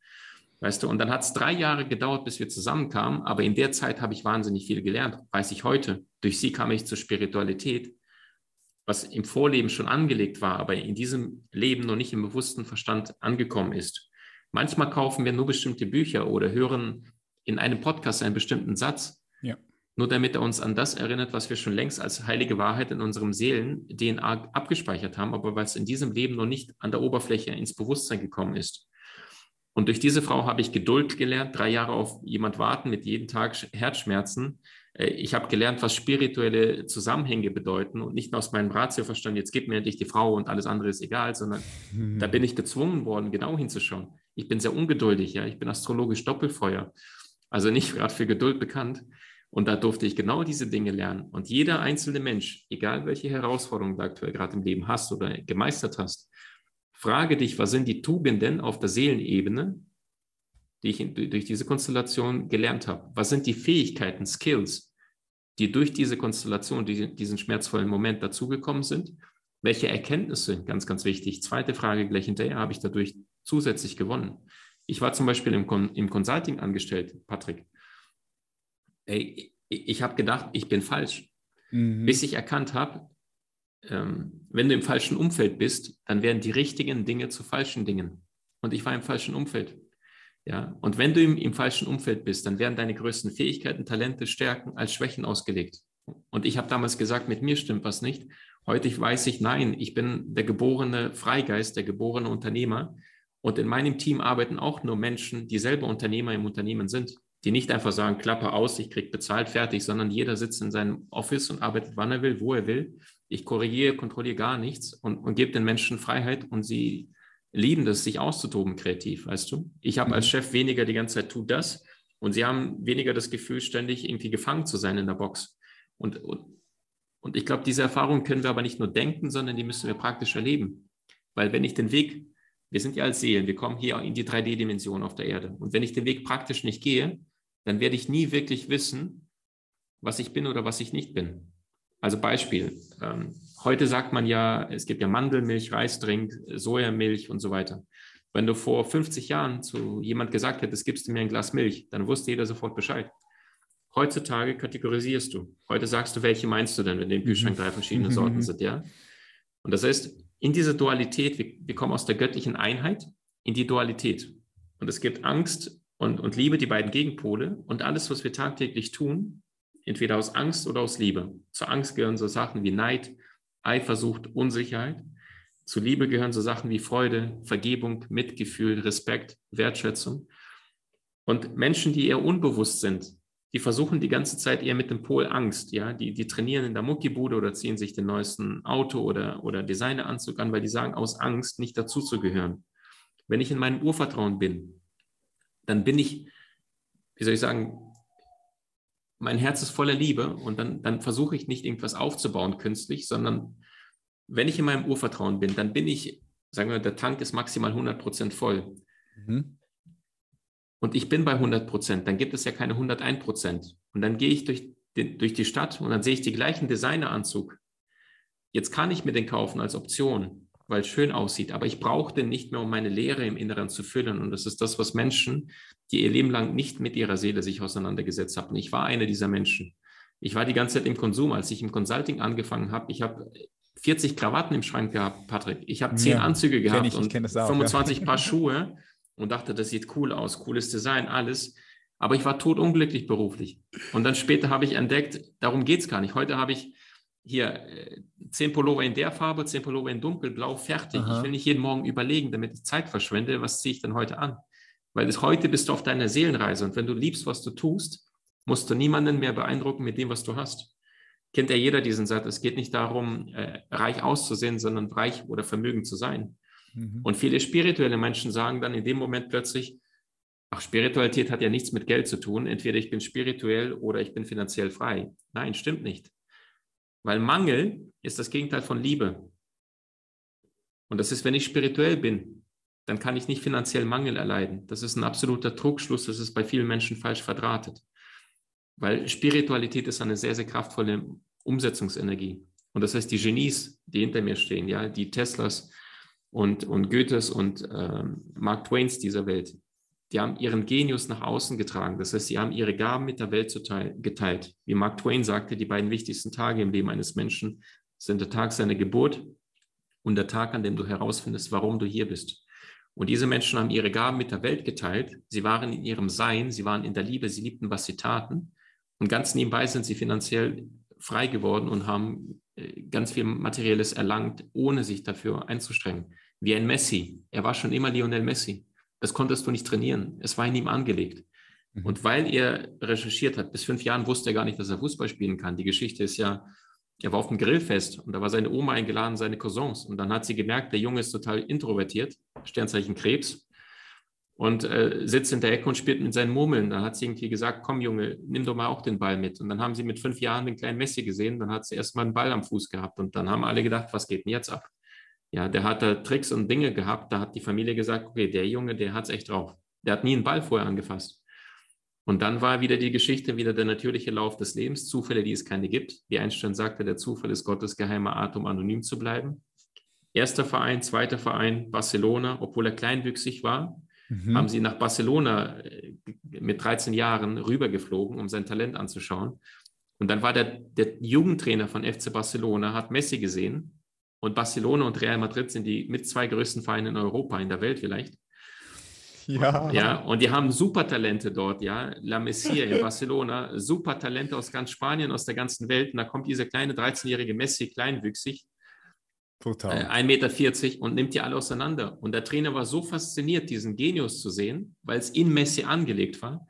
Weißt du, und dann hat es drei Jahre gedauert, bis wir zusammenkamen, aber in der Zeit habe ich wahnsinnig viel gelernt, weiß ich heute. Durch sie kam ich zur Spiritualität, was im Vorleben schon angelegt war, aber in diesem Leben noch nicht im bewussten Verstand angekommen ist. Manchmal kaufen wir nur bestimmte Bücher oder hören in einem Podcast einen bestimmten Satz, ja. nur damit er uns an das erinnert, was wir schon längst als heilige Wahrheit in unserem Seelen-DNA abgespeichert haben, aber es in diesem Leben noch nicht an der Oberfläche ins Bewusstsein gekommen ist. Und durch diese Frau habe ich Geduld gelernt, drei Jahre auf jemand warten mit jeden Tag Herzschmerzen. Äh, ich habe gelernt, was spirituelle Zusammenhänge bedeuten und nicht nur aus meinem Ratio verstanden, jetzt gib mir endlich die Frau und alles andere ist egal, sondern mhm. da bin ich gezwungen worden, genau hinzuschauen. Ich bin sehr ungeduldig, ja, ich bin astrologisch Doppelfeuer also nicht gerade für Geduld bekannt. Und da durfte ich genau diese Dinge lernen. Und jeder einzelne Mensch, egal welche Herausforderungen du aktuell gerade im Leben hast oder gemeistert hast, frage dich, was sind die Tugenden auf der Seelenebene, die ich in, durch diese Konstellation gelernt habe? Was sind die Fähigkeiten, Skills, die durch diese Konstellation, die, diesen schmerzvollen Moment dazugekommen sind? Welche Erkenntnisse, ganz, ganz wichtig, zweite Frage gleich hinterher, habe ich dadurch zusätzlich gewonnen? Ich war zum Beispiel im, Con im Consulting angestellt, Patrick. Ey, ich habe gedacht, ich bin falsch. Mhm. Bis ich erkannt habe, ähm, wenn du im falschen Umfeld bist, dann werden die richtigen Dinge zu falschen Dingen. Und ich war im falschen Umfeld. Ja, und wenn du im, im falschen Umfeld bist, dann werden deine größten Fähigkeiten, Talente, Stärken als Schwächen ausgelegt. Und ich habe damals gesagt, mit mir stimmt was nicht. Heute weiß ich, nein, ich bin der geborene Freigeist, der geborene Unternehmer. Und in meinem Team arbeiten auch nur Menschen, die selber Unternehmer im Unternehmen sind, die nicht einfach sagen, Klappe aus, ich kriege bezahlt, fertig, sondern jeder sitzt in seinem Office und arbeitet, wann er will, wo er will. Ich korrigiere, kontrolliere gar nichts und, und gebe den Menschen Freiheit und sie lieben das, sich auszutoben kreativ, weißt du? Ich habe als mhm. Chef weniger die ganze Zeit, tu das, Und sie haben weniger das Gefühl, ständig irgendwie gefangen zu sein in der Box. Und, und, und ich glaube, diese Erfahrung können wir aber nicht nur denken, sondern die müssen wir praktisch erleben. Weil wenn ich den Weg, wir sind ja als Seelen, wir kommen hier in die 3D-Dimension auf der Erde. Und wenn ich den Weg praktisch nicht gehe, dann werde ich nie wirklich wissen, was ich bin oder was ich nicht bin. Also Beispiel, ähm, heute sagt man ja, es gibt ja Mandelmilch, Reisdrink, Sojamilch und so weiter. Wenn du vor 50 Jahren zu jemand gesagt hättest, gibst du mir ein Glas Milch, dann wusste jeder sofort Bescheid. Heutzutage kategorisierst du. Heute sagst du, welche meinst du denn, wenn im Kühlschrank drei verschiedene mhm. Sorten sind, ja? Und das heißt, in dieser Dualität, wir, wir kommen aus der göttlichen Einheit in die Dualität. Und es gibt Angst und, und Liebe, die beiden Gegenpole. Und alles, was wir tagtäglich tun, entweder aus Angst oder aus Liebe. Zur Angst gehören so Sachen wie Neid, Eifersucht, Unsicherheit. Zu Liebe gehören so Sachen wie Freude, Vergebung, Mitgefühl, Respekt, Wertschätzung. Und Menschen, die eher unbewusst sind, die versuchen die ganze Zeit eher mit dem Pol Angst, ja, die, die trainieren in der Muckibude oder ziehen sich den neuesten Auto oder, oder Designeranzug an, weil die sagen, aus Angst nicht dazuzugehören. Wenn ich in meinem Urvertrauen bin, dann bin ich, wie soll ich sagen, mein Herz ist voller Liebe und dann, dann versuche ich nicht irgendwas aufzubauen künstlich, sondern wenn ich in meinem Urvertrauen bin, dann bin ich, sagen wir, der Tank ist maximal 100 Prozent voll. Mhm. Und ich bin bei 100 Prozent, dann gibt es ja keine 101 Prozent. Und dann gehe ich durch, den, durch die Stadt und dann sehe ich die gleichen Designeranzug. Jetzt kann ich mir den kaufen als Option, weil es schön aussieht, aber ich brauche den nicht mehr, um meine Leere im Inneren zu füllen. Und das ist das, was Menschen, die ihr Leben lang nicht mit ihrer Seele sich auseinandergesetzt haben. Ich war einer dieser Menschen. Ich war die ganze Zeit im Konsum. Als ich im Consulting angefangen habe, ich habe 40 Krawatten im Schrank gehabt, Patrick. Ich habe 10 ja, Anzüge gehabt ich, und auch, 25 ja. Paar Schuhe und dachte, das sieht cool aus, cooles Design, alles. Aber ich war totunglücklich beruflich. Und dann später habe ich entdeckt, darum geht es gar nicht. Heute habe ich hier äh, zehn Pullover in der Farbe, zehn Pullover in dunkelblau, fertig. Aha. Ich will nicht jeden Morgen überlegen, damit ich Zeit verschwende, was ziehe ich denn heute an? Weil das heute bist du auf deiner Seelenreise und wenn du liebst, was du tust, musst du niemanden mehr beeindrucken mit dem, was du hast. Kennt ja jeder diesen Satz, es geht nicht darum, äh, reich auszusehen, sondern reich oder vermögend zu sein. Mhm. Und viele spirituelle Menschen sagen dann in dem Moment plötzlich, ach, Spiritualität hat ja nichts mit Geld zu tun, entweder ich bin spirituell oder ich bin finanziell frei. Nein, stimmt nicht. Weil Mangel ist das Gegenteil von Liebe. Und das ist, wenn ich spirituell bin, dann kann ich nicht finanziell Mangel erleiden. Das ist ein absoluter Trugschluss, das ist bei vielen Menschen falsch verdrahtet. Weil Spiritualität ist eine sehr, sehr kraftvolle Umsetzungsenergie. Und das heißt, die Genies, die hinter mir stehen, ja, die Teslas und, und Goethes und äh, Mark Twains dieser Welt, die haben ihren Genius nach außen getragen. Das heißt, sie haben ihre Gaben mit der Welt geteilt. Wie Mark Twain sagte, die beiden wichtigsten Tage im Leben eines Menschen sind der Tag seiner Geburt und der Tag, an dem du herausfindest, warum du hier bist. Und diese Menschen haben ihre Gaben mit der Welt geteilt. Sie waren in ihrem Sein, sie waren in der Liebe, sie liebten, was sie taten. Und ganz nebenbei sind sie finanziell frei geworden und haben äh, ganz viel Materielles erlangt, ohne sich dafür einzustrengen. Wie ein Messi. Er war schon immer Lionel Messi. Das konntest du nicht trainieren. Es war in ihm angelegt. Mhm. Und weil er recherchiert hat, bis fünf Jahren wusste er gar nicht, dass er Fußball spielen kann. Die Geschichte ist ja, er war auf dem Grillfest und da war seine Oma eingeladen, seine Cousins. Und dann hat sie gemerkt, der Junge ist total introvertiert, Sternzeichen Krebs, und äh, sitzt in der Ecke und spielt mit seinen Murmeln. Dann hat sie irgendwie gesagt, komm Junge, nimm doch mal auch den Ball mit. Und dann haben sie mit fünf Jahren den kleinen Messi gesehen, dann hat sie erstmal einen Ball am Fuß gehabt. Und dann haben alle gedacht, was geht denn jetzt ab? Ja, der hat da Tricks und Dinge gehabt. Da hat die Familie gesagt, okay, der Junge, der hat es echt drauf. Der hat nie einen Ball vorher angefasst. Und dann war wieder die Geschichte, wieder der natürliche Lauf des Lebens, Zufälle, die es keine gibt. Wie Einstein sagte, der Zufall ist Gottes geheimer Art, um anonym zu bleiben. Erster Verein, zweiter Verein, Barcelona, obwohl er kleinwüchsig war, mhm. haben sie nach Barcelona äh, mit 13 Jahren rübergeflogen, um sein Talent anzuschauen. Und dann war der, der Jugendtrainer von FC Barcelona, hat Messi gesehen und Barcelona und Real Madrid sind die mit zwei größten Vereine in Europa, in der Welt vielleicht. Ja. Ja, und die haben super Talente dort, ja. La Messia in Barcelona, super Talente aus ganz Spanien, aus der ganzen Welt. Und da kommt dieser kleine 13-jährige Messi, kleinwüchsig, Total. Äh, 1,40 Meter und nimmt die alle auseinander. Und der Trainer war so fasziniert, diesen Genius zu sehen, weil es in Messi angelegt war,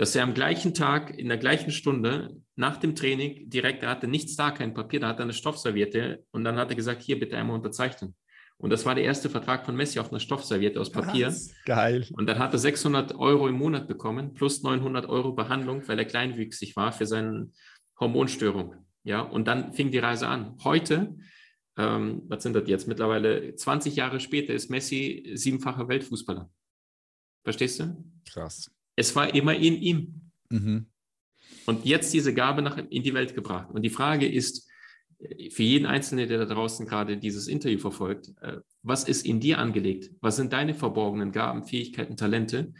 dass er am gleichen Tag, in der gleichen Stunde, nach dem Training direkt, er hatte nichts da, kein Papier, da hat er eine Stoffserviette und dann hat er gesagt, hier bitte einmal unterzeichnen. Und das war der erste Vertrag von Messi auf einer Stoffserviette aus Papier. Krass, geil. Und dann hat er 600 Euro im Monat bekommen, plus 900 Euro Behandlung, weil er kleinwüchsig war für seine Hormonstörung. Ja, und dann fing die Reise an. Heute, ähm, was sind das jetzt? Mittlerweile 20 Jahre später ist Messi siebenfacher Weltfußballer. Verstehst du? Krass. Es war immer in ihm. Mhm. Und jetzt diese Gabe nach, in die Welt gebracht. Und die Frage ist, für jeden Einzelnen, der da draußen gerade dieses Interview verfolgt, äh, was ist in dir angelegt? Was sind deine verborgenen Gaben, Fähigkeiten, Talente?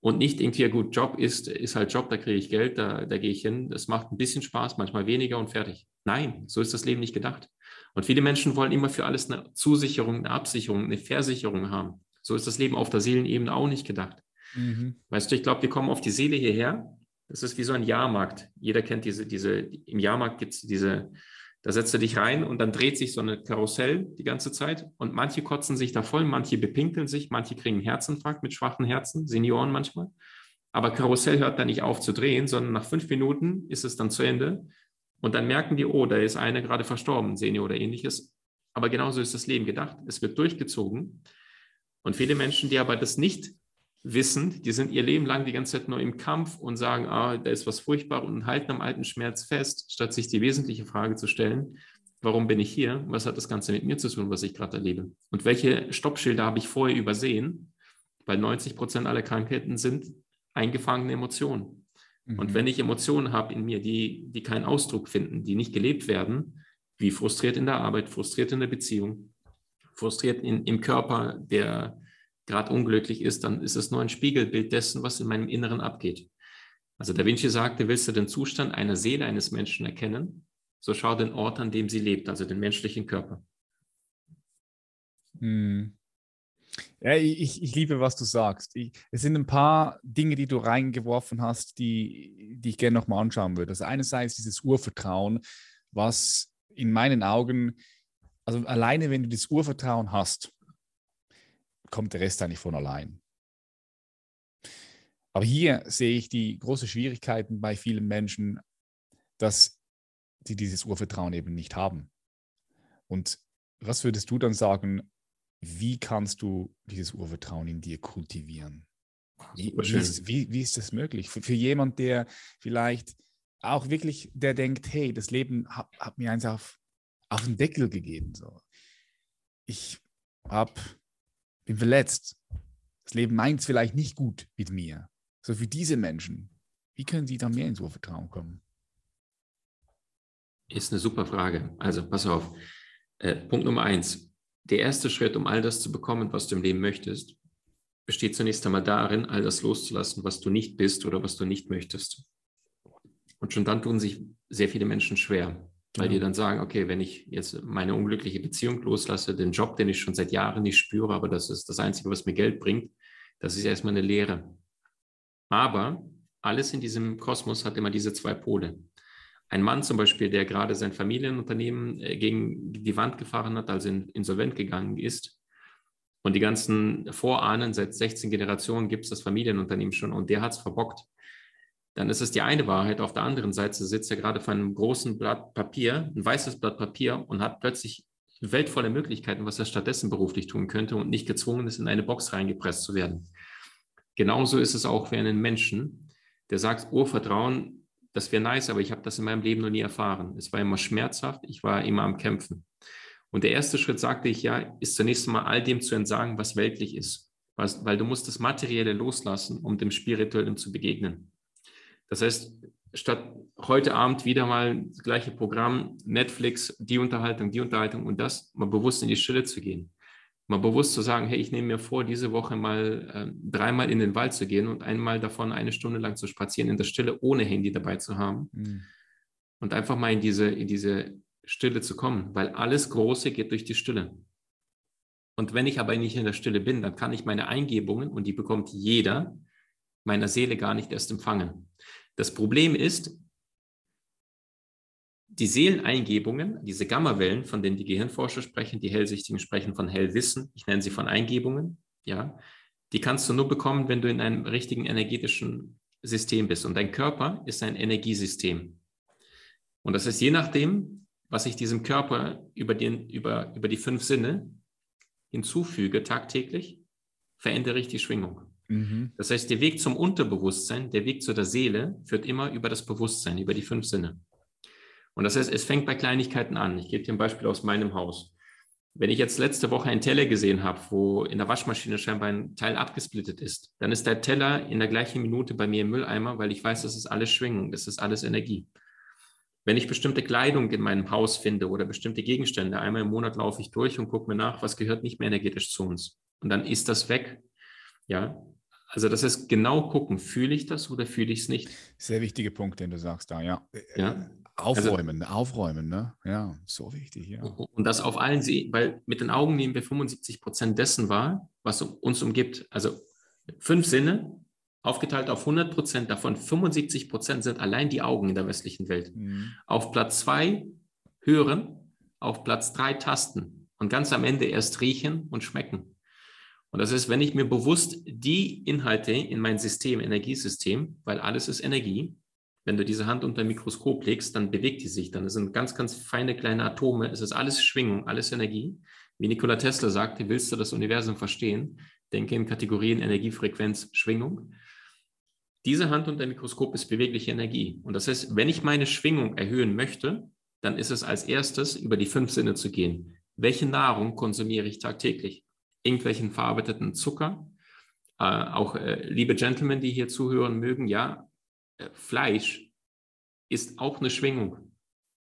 Und nicht irgendwie, ja gut, Job ist, ist halt Job, da kriege ich Geld, da, da gehe ich hin, das macht ein bisschen Spaß, manchmal weniger und fertig. Nein, so ist das Leben nicht gedacht. Und viele Menschen wollen immer für alles eine Zusicherung, eine Absicherung, eine Versicherung haben. So ist das Leben auf der Seelenebene auch nicht gedacht. Mhm. Weißt du, ich glaube, wir kommen auf die Seele hierher. Das ist wie so ein Jahrmarkt. Jeder kennt diese, diese, im Jahrmarkt gibt es diese, da setzt du dich rein und dann dreht sich so eine Karussell die ganze Zeit und manche kotzen sich da voll, manche bepinkeln sich, manche kriegen einen Herzinfarkt mit schwachen Herzen, Senioren manchmal. Aber Karussell hört da nicht auf zu drehen, sondern nach fünf Minuten ist es dann zu Ende und dann merken die, oh, da ist einer gerade verstorben, Senior oder ähnliches. Aber genauso ist das Leben gedacht. Es wird durchgezogen. Und viele Menschen, die aber das nicht wissen, die sind ihr Leben lang die ganze Zeit nur im Kampf und sagen, ah, da ist was furchtbar und halten am alten Schmerz fest, statt sich die wesentliche Frage zu stellen, warum bin ich hier? Was hat das Ganze mit mir zu tun, was ich gerade erlebe? Und welche Stoppschilder habe ich vorher übersehen? Weil 90 Prozent aller Krankheiten sind eingefangene Emotionen. Mhm. Und wenn ich Emotionen habe in mir, die, die keinen Ausdruck finden, die nicht gelebt werden, wie frustriert in der Arbeit, frustriert in der Beziehung, frustriert in, im Körper, der gerade unglücklich ist, dann ist es nur ein Spiegelbild dessen, was in meinem Inneren abgeht. Also Da Vinci sagte, willst du den Zustand einer Seele eines Menschen erkennen, so schau den Ort, an dem sie lebt, also den menschlichen Körper. Hm. Ja, ich, ich liebe, was du sagst. Ich, es sind ein paar Dinge, die du reingeworfen hast, die, die ich gerne nochmal anschauen würde. Also einerseits dieses Urvertrauen, was in meinen Augen, also alleine wenn du das Urvertrauen hast, kommt der Rest eigentlich von allein. Aber hier sehe ich die großen Schwierigkeiten bei vielen Menschen, dass die dieses Urvertrauen eben nicht haben. Und was würdest du dann sagen, wie kannst du dieses Urvertrauen in dir kultivieren? Wie, wie, ist, wie, wie ist, das möglich? Für, für jemand, der vielleicht auch wirklich, der denkt, hey, das Leben hat, hat mir eins auf, auf den Deckel gegeben. So. Ich habe bin verletzt. Das Leben meint es vielleicht nicht gut mit mir. So für diese Menschen, wie können sie da mehr ins Urvertrauen kommen? Ist eine super Frage. Also pass auf. Äh, Punkt Nummer eins. Der erste Schritt, um all das zu bekommen, was du im Leben möchtest, besteht zunächst einmal darin, all das loszulassen, was du nicht bist oder was du nicht möchtest. Und schon dann tun sich sehr viele Menschen schwer. Weil ja. die dann sagen, okay, wenn ich jetzt meine unglückliche Beziehung loslasse, den Job, den ich schon seit Jahren nicht spüre, aber das ist das Einzige, was mir Geld bringt, das ist erstmal eine Lehre. Aber alles in diesem Kosmos hat immer diese zwei Pole. Ein Mann zum Beispiel, der gerade sein Familienunternehmen äh, gegen die Wand gefahren hat, also insolvent gegangen ist, und die ganzen Vorahnen, seit 16 Generationen gibt es das Familienunternehmen schon und der hat es verbockt dann ist es die eine Wahrheit. Auf der anderen Seite sitzt er gerade vor einem großen Blatt Papier, ein weißes Blatt Papier und hat plötzlich eine Welt voller Möglichkeiten, was er stattdessen beruflich tun könnte und nicht gezwungen ist, in eine Box reingepresst zu werden. Genauso ist es auch für einen Menschen, der sagt, Urvertrauen, das wäre nice, aber ich habe das in meinem Leben noch nie erfahren. Es war immer schmerzhaft, ich war immer am Kämpfen. Und der erste Schritt, sagte ich ja, ist zunächst mal all dem zu entsagen, was weltlich ist. Weil du musst das Materielle loslassen, um dem Spirituellen zu begegnen. Das heißt, statt heute Abend wieder mal das gleiche Programm, Netflix, die Unterhaltung, die Unterhaltung und das, mal bewusst in die Stille zu gehen. Mal bewusst zu sagen, hey, ich nehme mir vor, diese Woche mal äh, dreimal in den Wald zu gehen und einmal davon eine Stunde lang zu spazieren in der Stille, ohne Handy dabei zu haben. Mhm. Und einfach mal in diese, in diese Stille zu kommen, weil alles Große geht durch die Stille. Und wenn ich aber nicht in der Stille bin, dann kann ich meine Eingebungen, und die bekommt jeder, meiner Seele gar nicht erst empfangen. Das Problem ist, die Seeleneingebungen, diese Gammawellen, von denen die Gehirnforscher sprechen, die Hellsichtigen sprechen von Hellwissen, ich nenne sie von Eingebungen, ja, die kannst du nur bekommen, wenn du in einem richtigen energetischen System bist. Und dein Körper ist ein Energiesystem. Und das ist je nachdem, was ich diesem Körper über, den, über, über die fünf Sinne hinzufüge tagtäglich, verändere ich die Schwingung. Mhm. Das heißt, der Weg zum Unterbewusstsein, der Weg zu der Seele, führt immer über das Bewusstsein, über die fünf Sinne. Und das heißt, es fängt bei Kleinigkeiten an. Ich gebe dir ein Beispiel aus meinem Haus. Wenn ich jetzt letzte Woche einen Teller gesehen habe, wo in der Waschmaschine scheinbar ein Teil abgesplittet ist, dann ist der Teller in der gleichen Minute bei mir im Mülleimer, weil ich weiß, das ist alles Schwingung, das ist alles Energie. Wenn ich bestimmte Kleidung in meinem Haus finde oder bestimmte Gegenstände, einmal im Monat laufe ich durch und gucke mir nach, was gehört nicht mehr energetisch zu uns. Und dann ist das weg. Ja, also das ist genau gucken, fühle ich das oder fühle ich es nicht? Sehr wichtiger Punkt, den du sagst da, ja. ja? Aufräumen, also, aufräumen, ne? Ja, so wichtig, ja. Und das auf allen, weil mit den Augen nehmen wir 75 Prozent dessen wahr, was uns umgibt. Also fünf Sinne, aufgeteilt auf 100 Prozent, davon 75 Prozent sind allein die Augen in der westlichen Welt. Mhm. Auf Platz zwei hören, auf Platz drei tasten und ganz am Ende erst riechen und schmecken. Und das ist, wenn ich mir bewusst die Inhalte in mein System, Energiesystem, weil alles ist Energie, wenn du diese Hand unter Mikroskop legst, dann bewegt die sich. Dann sind ganz, ganz feine kleine Atome. Es ist alles Schwingung, alles Energie. Wie Nikola Tesla sagte, willst du das Universum verstehen? Denke in Kategorien Energie, Frequenz, Schwingung. Diese Hand unter Mikroskop ist bewegliche Energie. Und das heißt, wenn ich meine Schwingung erhöhen möchte, dann ist es als erstes, über die fünf Sinne zu gehen. Welche Nahrung konsumiere ich tagtäglich? Irgendwelchen verarbeiteten Zucker? Äh, auch äh, liebe Gentlemen, die hier zuhören mögen, ja, äh, Fleisch ist auch eine Schwingung.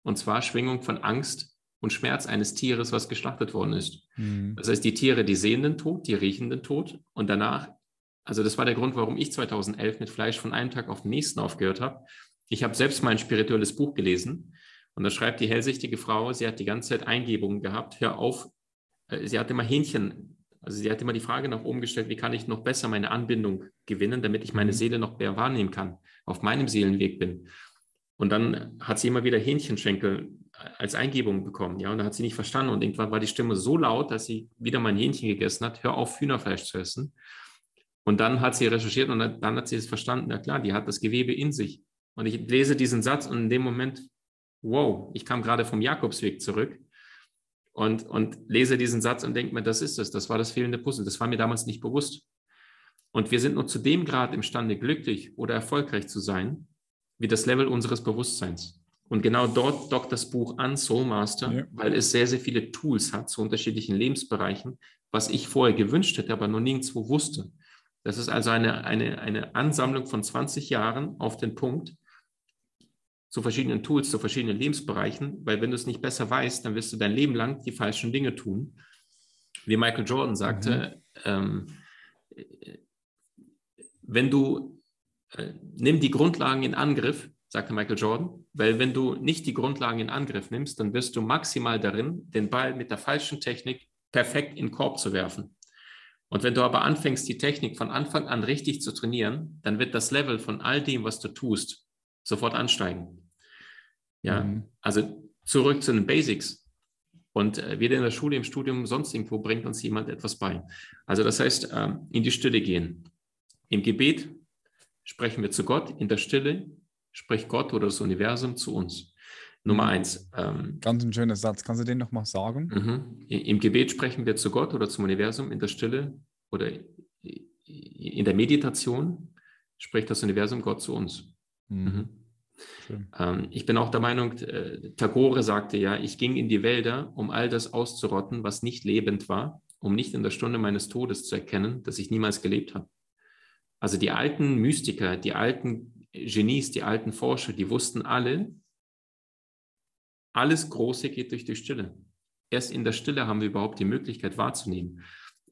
Und zwar Schwingung von Angst und Schmerz eines Tieres, was geschlachtet worden ist. Mhm. Das heißt, die Tiere, die sehen den Tod, die riechen den Tod und danach, also das war der Grund, warum ich 2011 mit Fleisch von einem Tag auf den nächsten aufgehört habe. Ich habe selbst mein spirituelles Buch gelesen und da schreibt die hellsichtige Frau, sie hat die ganze Zeit Eingebungen gehabt, hör auf, äh, sie hat immer Hähnchen also sie hat immer die Frage nach oben gestellt, wie kann ich noch besser meine Anbindung gewinnen, damit ich meine mhm. Seele noch mehr wahrnehmen kann, auf meinem Seelenweg bin. Und dann hat sie immer wieder Hähnchenschenkel als Eingebung bekommen, ja, und dann hat sie nicht verstanden und irgendwann war die Stimme so laut, dass sie wieder mein Hähnchen gegessen hat, hör auf, Hühnerfleisch zu essen. Und dann hat sie recherchiert und dann, dann hat sie es verstanden, na klar, die hat das Gewebe in sich. Und ich lese diesen Satz und in dem Moment, wow, ich kam gerade vom Jakobsweg zurück und, und lese diesen Satz und denke mir, das ist es, das war das fehlende Puzzle, das war mir damals nicht bewusst. Und wir sind nur zu dem Grad imstande, glücklich oder erfolgreich zu sein, wie das Level unseres Bewusstseins. Und genau dort dockt das Buch an, Soul Master, ja. weil es sehr, sehr viele Tools hat zu unterschiedlichen Lebensbereichen, was ich vorher gewünscht hätte, aber noch nirgendwo wusste. Das ist also eine, eine, eine Ansammlung von 20 Jahren auf den Punkt, zu verschiedenen Tools, zu verschiedenen Lebensbereichen, weil wenn du es nicht besser weißt, dann wirst du dein Leben lang die falschen Dinge tun. Wie Michael Jordan sagte, mhm. ähm, wenn du, äh, nimm die Grundlagen in Angriff, sagte Michael Jordan, weil wenn du nicht die Grundlagen in Angriff nimmst, dann wirst du maximal darin, den Ball mit der falschen Technik perfekt in den Korb zu werfen. Und wenn du aber anfängst, die Technik von Anfang an richtig zu trainieren, dann wird das Level von all dem, was du tust, sofort ansteigen. Ja, mhm. also zurück zu den Basics. Und äh, weder in der Schule, im Studium, sonst irgendwo bringt uns jemand etwas bei. Also das heißt, ähm, in die Stille gehen. Im Gebet sprechen wir zu Gott, in der Stille spricht Gott oder das Universum zu uns. Nummer mhm. eins. Ähm, Ganz ein schöner Satz. Kannst du den nochmal sagen? Mhm. Im Gebet sprechen wir zu Gott oder zum Universum, in der Stille oder in der Meditation spricht das Universum Gott zu uns. Mhm. Ähm, ich bin auch der Meinung, äh, Tagore sagte ja, ich ging in die Wälder, um all das auszurotten, was nicht lebend war, um nicht in der Stunde meines Todes zu erkennen, dass ich niemals gelebt habe. Also die alten Mystiker, die alten Genies, die alten Forscher, die wussten alle, alles Große geht durch die Stille. Erst in der Stille haben wir überhaupt die Möglichkeit wahrzunehmen.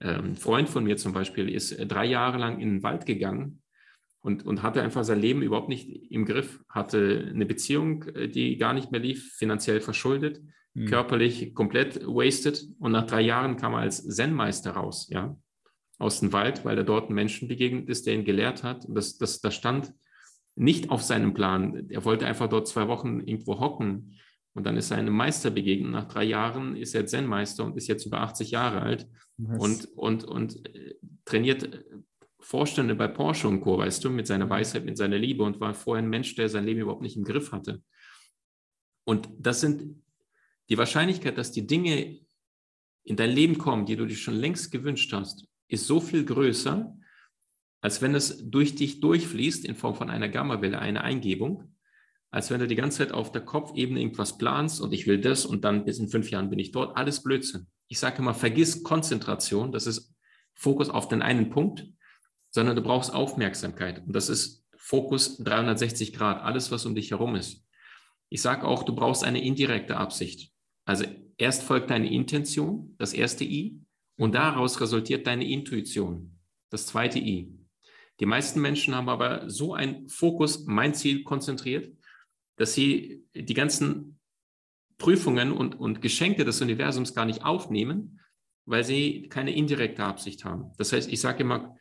Ähm, ein Freund von mir zum Beispiel ist drei Jahre lang in den Wald gegangen, und, und hatte einfach sein Leben überhaupt nicht im Griff, hatte eine Beziehung, äh, die gar nicht mehr lief, finanziell verschuldet, mhm. körperlich komplett wasted und nach drei Jahren kam er als Zen-Meister raus, ja, aus dem Wald, weil er dort einen Menschen begegnet ist, der ihn gelehrt hat. Und das, das, das stand nicht auf seinem Plan. Er wollte einfach dort zwei Wochen irgendwo hocken und dann ist er einem Meister begegnet. Nach drei Jahren ist er Zen-Meister und ist jetzt über 80 Jahre alt und, und, und äh, trainiert Vorstände bei Porsche und Co., weißt du, mit seiner Weisheit, mit seiner Liebe und war vorher ein Mensch, der sein Leben überhaupt nicht im Griff hatte. Und das sind die Wahrscheinlichkeit, dass die Dinge in dein Leben kommen, die du dir schon längst gewünscht hast, ist so viel größer, als wenn es durch dich durchfließt in Form von einer Gammawelle, einer Eingebung, als wenn du die ganze Zeit auf der Kopfebene irgendwas planst und ich will das und dann bis in fünf Jahren bin ich dort. Alles Blödsinn. Ich sage immer, vergiss Konzentration, das ist Fokus auf den einen Punkt, sondern du brauchst Aufmerksamkeit. Und das ist Fokus 360 Grad, alles, was um dich herum ist. Ich sage auch, du brauchst eine indirekte Absicht. Also erst folgt deine Intention, das erste I, und daraus resultiert deine Intuition, das zweite I. Die meisten Menschen haben aber so einen Fokus, mein Ziel konzentriert, dass sie die ganzen Prüfungen und, und Geschenke des Universums gar nicht aufnehmen, weil sie keine indirekte Absicht haben. Das heißt, ich sage immer,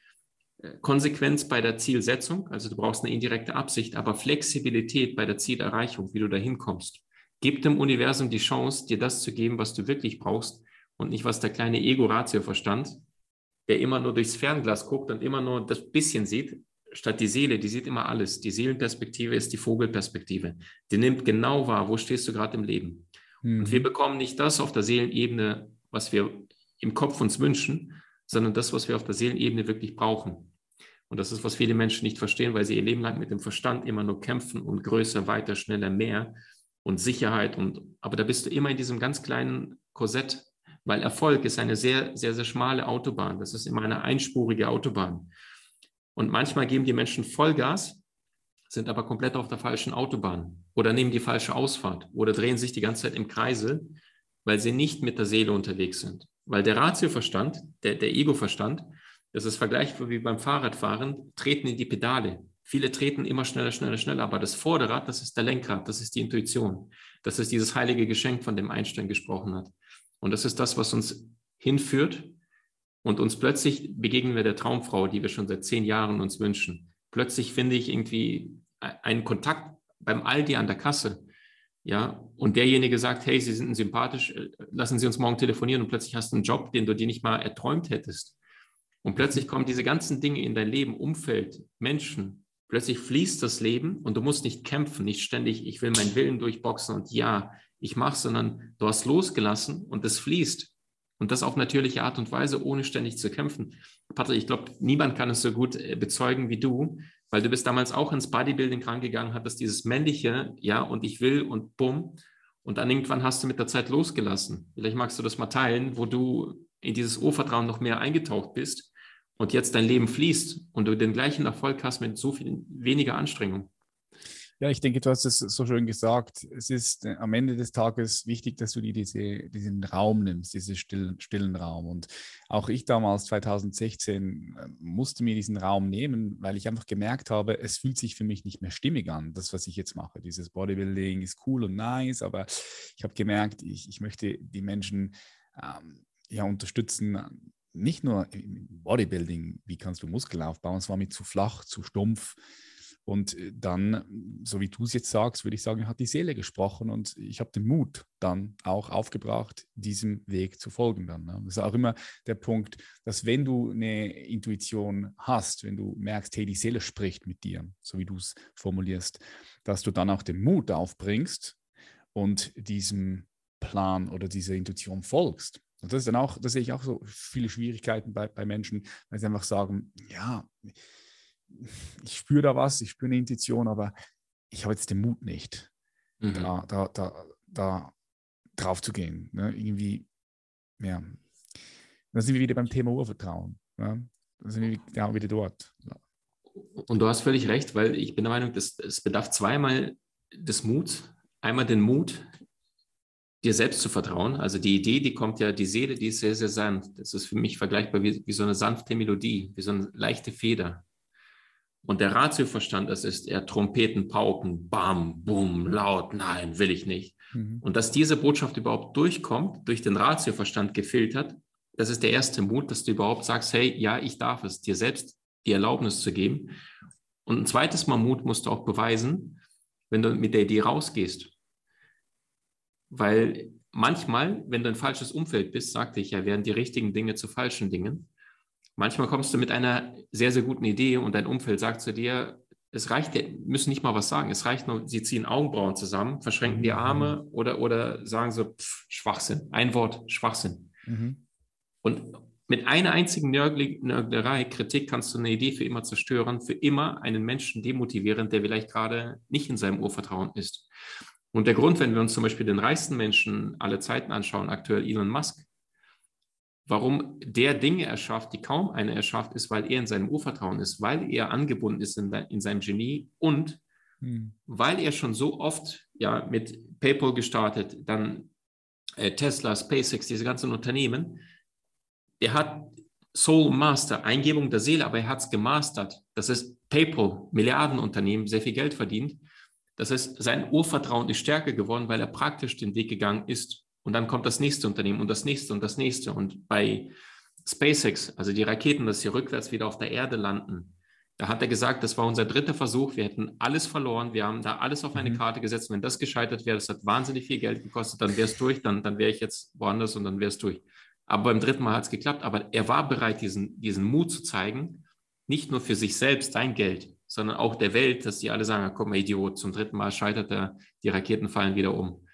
Konsequenz bei der Zielsetzung, also du brauchst eine indirekte Absicht, aber Flexibilität bei der Zielerreichung, wie du dahin kommst. Gib dem Universum die Chance, dir das zu geben, was du wirklich brauchst und nicht, was der kleine Ego-Ratio-Verstand, der immer nur durchs Fernglas guckt und immer nur das bisschen sieht, statt die Seele, die sieht immer alles. Die Seelenperspektive ist die Vogelperspektive. Die nimmt genau wahr, wo stehst du gerade im Leben. Mhm. Und wir bekommen nicht das auf der Seelenebene, was wir im Kopf uns wünschen, sondern das, was wir auf der Seelenebene wirklich brauchen. Und das ist, was viele Menschen nicht verstehen, weil sie ihr Leben lang mit dem Verstand immer nur kämpfen und größer, weiter, schneller, mehr und Sicherheit. Und, aber da bist du immer in diesem ganz kleinen Korsett, weil Erfolg ist eine sehr, sehr, sehr schmale Autobahn. Das ist immer eine einspurige Autobahn. Und manchmal geben die Menschen Vollgas, sind aber komplett auf der falschen Autobahn oder nehmen die falsche Ausfahrt oder drehen sich die ganze Zeit im Kreisel, weil sie nicht mit der Seele unterwegs sind. Weil der Ratioverstand, der, der Ego-Verstand, das ist vergleichbar wie beim Fahrradfahren, treten in die Pedale. Viele treten immer schneller, schneller, schneller, aber das Vorderrad, das ist der Lenkrad, das ist die Intuition. Das ist dieses heilige Geschenk, von dem Einstein gesprochen hat. Und das ist das, was uns hinführt und uns plötzlich begegnen wir der Traumfrau, die wir schon seit zehn Jahren uns wünschen. Plötzlich finde ich irgendwie einen Kontakt beim Aldi an der Kasse. Ja, und derjenige sagt, hey, Sie sind sympathisch, äh, lassen Sie uns morgen telefonieren und plötzlich hast du einen Job, den du dir nicht mal erträumt hättest. Und plötzlich kommen diese ganzen Dinge in dein Leben, Umfeld, Menschen. Plötzlich fließt das Leben und du musst nicht kämpfen, nicht ständig, ich will meinen Willen durchboxen und ja, ich mache, sondern du hast losgelassen und es fließt. Und das auf natürliche Art und Weise, ohne ständig zu kämpfen. Patrick, ich glaube, niemand kann es so gut äh, bezeugen wie du, weil du bist damals auch ins Bodybuilding reingegangen, hattest dieses männliche, ja, und ich will und bumm. Und dann irgendwann hast du mit der Zeit losgelassen. Vielleicht magst du das mal teilen, wo du in dieses Urvertrauen noch mehr eingetaucht bist und jetzt dein Leben fließt und du den gleichen Erfolg hast mit so viel weniger Anstrengung. Ja, ich denke, du hast es so schön gesagt. Es ist äh, am Ende des Tages wichtig, dass du dir diese, diesen Raum nimmst, diesen stillen, stillen Raum. Und auch ich damals, 2016, äh, musste mir diesen Raum nehmen, weil ich einfach gemerkt habe, es fühlt sich für mich nicht mehr stimmig an, das, was ich jetzt mache. Dieses Bodybuilding ist cool und nice, aber ich habe gemerkt, ich, ich möchte die Menschen ähm, ja, unterstützen, nicht nur im Bodybuilding, wie kannst du Muskeln aufbauen, es war mir zu flach, zu stumpf und äh, dann, so wie du es jetzt sagst, würde ich sagen, hat die Seele gesprochen und ich habe den Mut dann auch aufgebracht, diesem Weg zu folgen. Dann, ne? Das ist auch immer der Punkt, dass wenn du eine Intuition hast, wenn du merkst, hey, die Seele spricht mit dir, so wie du es formulierst, dass du dann auch den Mut aufbringst und diesem Plan oder dieser Intuition folgst. Und das ist dann auch, da sehe ich auch so viele Schwierigkeiten bei, bei Menschen, weil sie einfach sagen, ja, ich spüre da was, ich spüre eine Intuition, aber ich habe jetzt den Mut nicht, mhm. da, da, da, da drauf zu gehen. Ne? Irgendwie, ja. Da sind wir wieder beim Thema Urvertrauen. Ne? Da sind wir genau wieder dort. Und du hast völlig recht, weil ich bin der Meinung, dass es bedarf zweimal des Muts. Einmal den Mut, dir selbst zu vertrauen. Also die Idee, die kommt ja, die Seele, die ist sehr, sehr sanft. Das ist für mich vergleichbar wie, wie so eine sanfte Melodie, wie so eine leichte Feder. Und der Ratioverstand, das ist eher Trompeten, Pauken, Bam, Bum, laut, nein, will ich nicht. Mhm. Und dass diese Botschaft überhaupt durchkommt, durch den Ratioverstand gefiltert, das ist der erste Mut, dass du überhaupt sagst, hey, ja, ich darf es, dir selbst die Erlaubnis zu geben. Und ein zweites Mal Mut musst du auch beweisen, wenn du mit der Idee rausgehst. Weil manchmal, wenn du ein falsches Umfeld bist, sagte ich ja, werden die richtigen Dinge zu falschen Dingen. Manchmal kommst du mit einer sehr, sehr guten Idee und dein Umfeld sagt zu dir, es reicht, dir, müssen nicht mal was sagen, es reicht nur, sie ziehen Augenbrauen zusammen, verschränken die Arme oder, oder sagen so, pff, Schwachsinn, ein Wort, Schwachsinn. Mhm. Und mit einer einzigen Nörglerei, Kritik, kannst du eine Idee für immer zerstören, für immer einen Menschen demotivieren, der vielleicht gerade nicht in seinem Urvertrauen ist. Und der Grund, wenn wir uns zum Beispiel den reichsten Menschen aller Zeiten anschauen, aktuell Elon Musk, warum der Dinge erschafft, die kaum einer erschafft, ist, weil er in seinem Urvertrauen ist, weil er angebunden ist in, in seinem Genie und hm. weil er schon so oft ja mit PayPal gestartet, dann äh, Tesla, SpaceX, diese ganzen Unternehmen, er hat Soul Master, Eingebung der Seele, aber er hat es gemastert. Das ist PayPal, Milliardenunternehmen, sehr viel Geld verdient. Das heißt, sein Urvertrauen ist stärker geworden, weil er praktisch den Weg gegangen ist. Und dann kommt das nächste Unternehmen und das nächste und das nächste. Und bei SpaceX, also die Raketen, dass sie rückwärts wieder auf der Erde landen, da hat er gesagt, das war unser dritter Versuch, wir hätten alles verloren, wir haben da alles auf eine mhm. Karte gesetzt. Wenn das gescheitert wäre, das hat wahnsinnig viel Geld gekostet, dann wäre es durch, dann, dann wäre ich jetzt woanders und dann wäre es durch. Aber beim dritten Mal hat es geklappt. Aber er war bereit, diesen, diesen Mut zu zeigen, nicht nur für sich selbst, sein Geld, sondern auch der Welt, dass die alle sagen, komm mal Idiot, zum dritten Mal scheitert er, die Raketen fallen wieder um.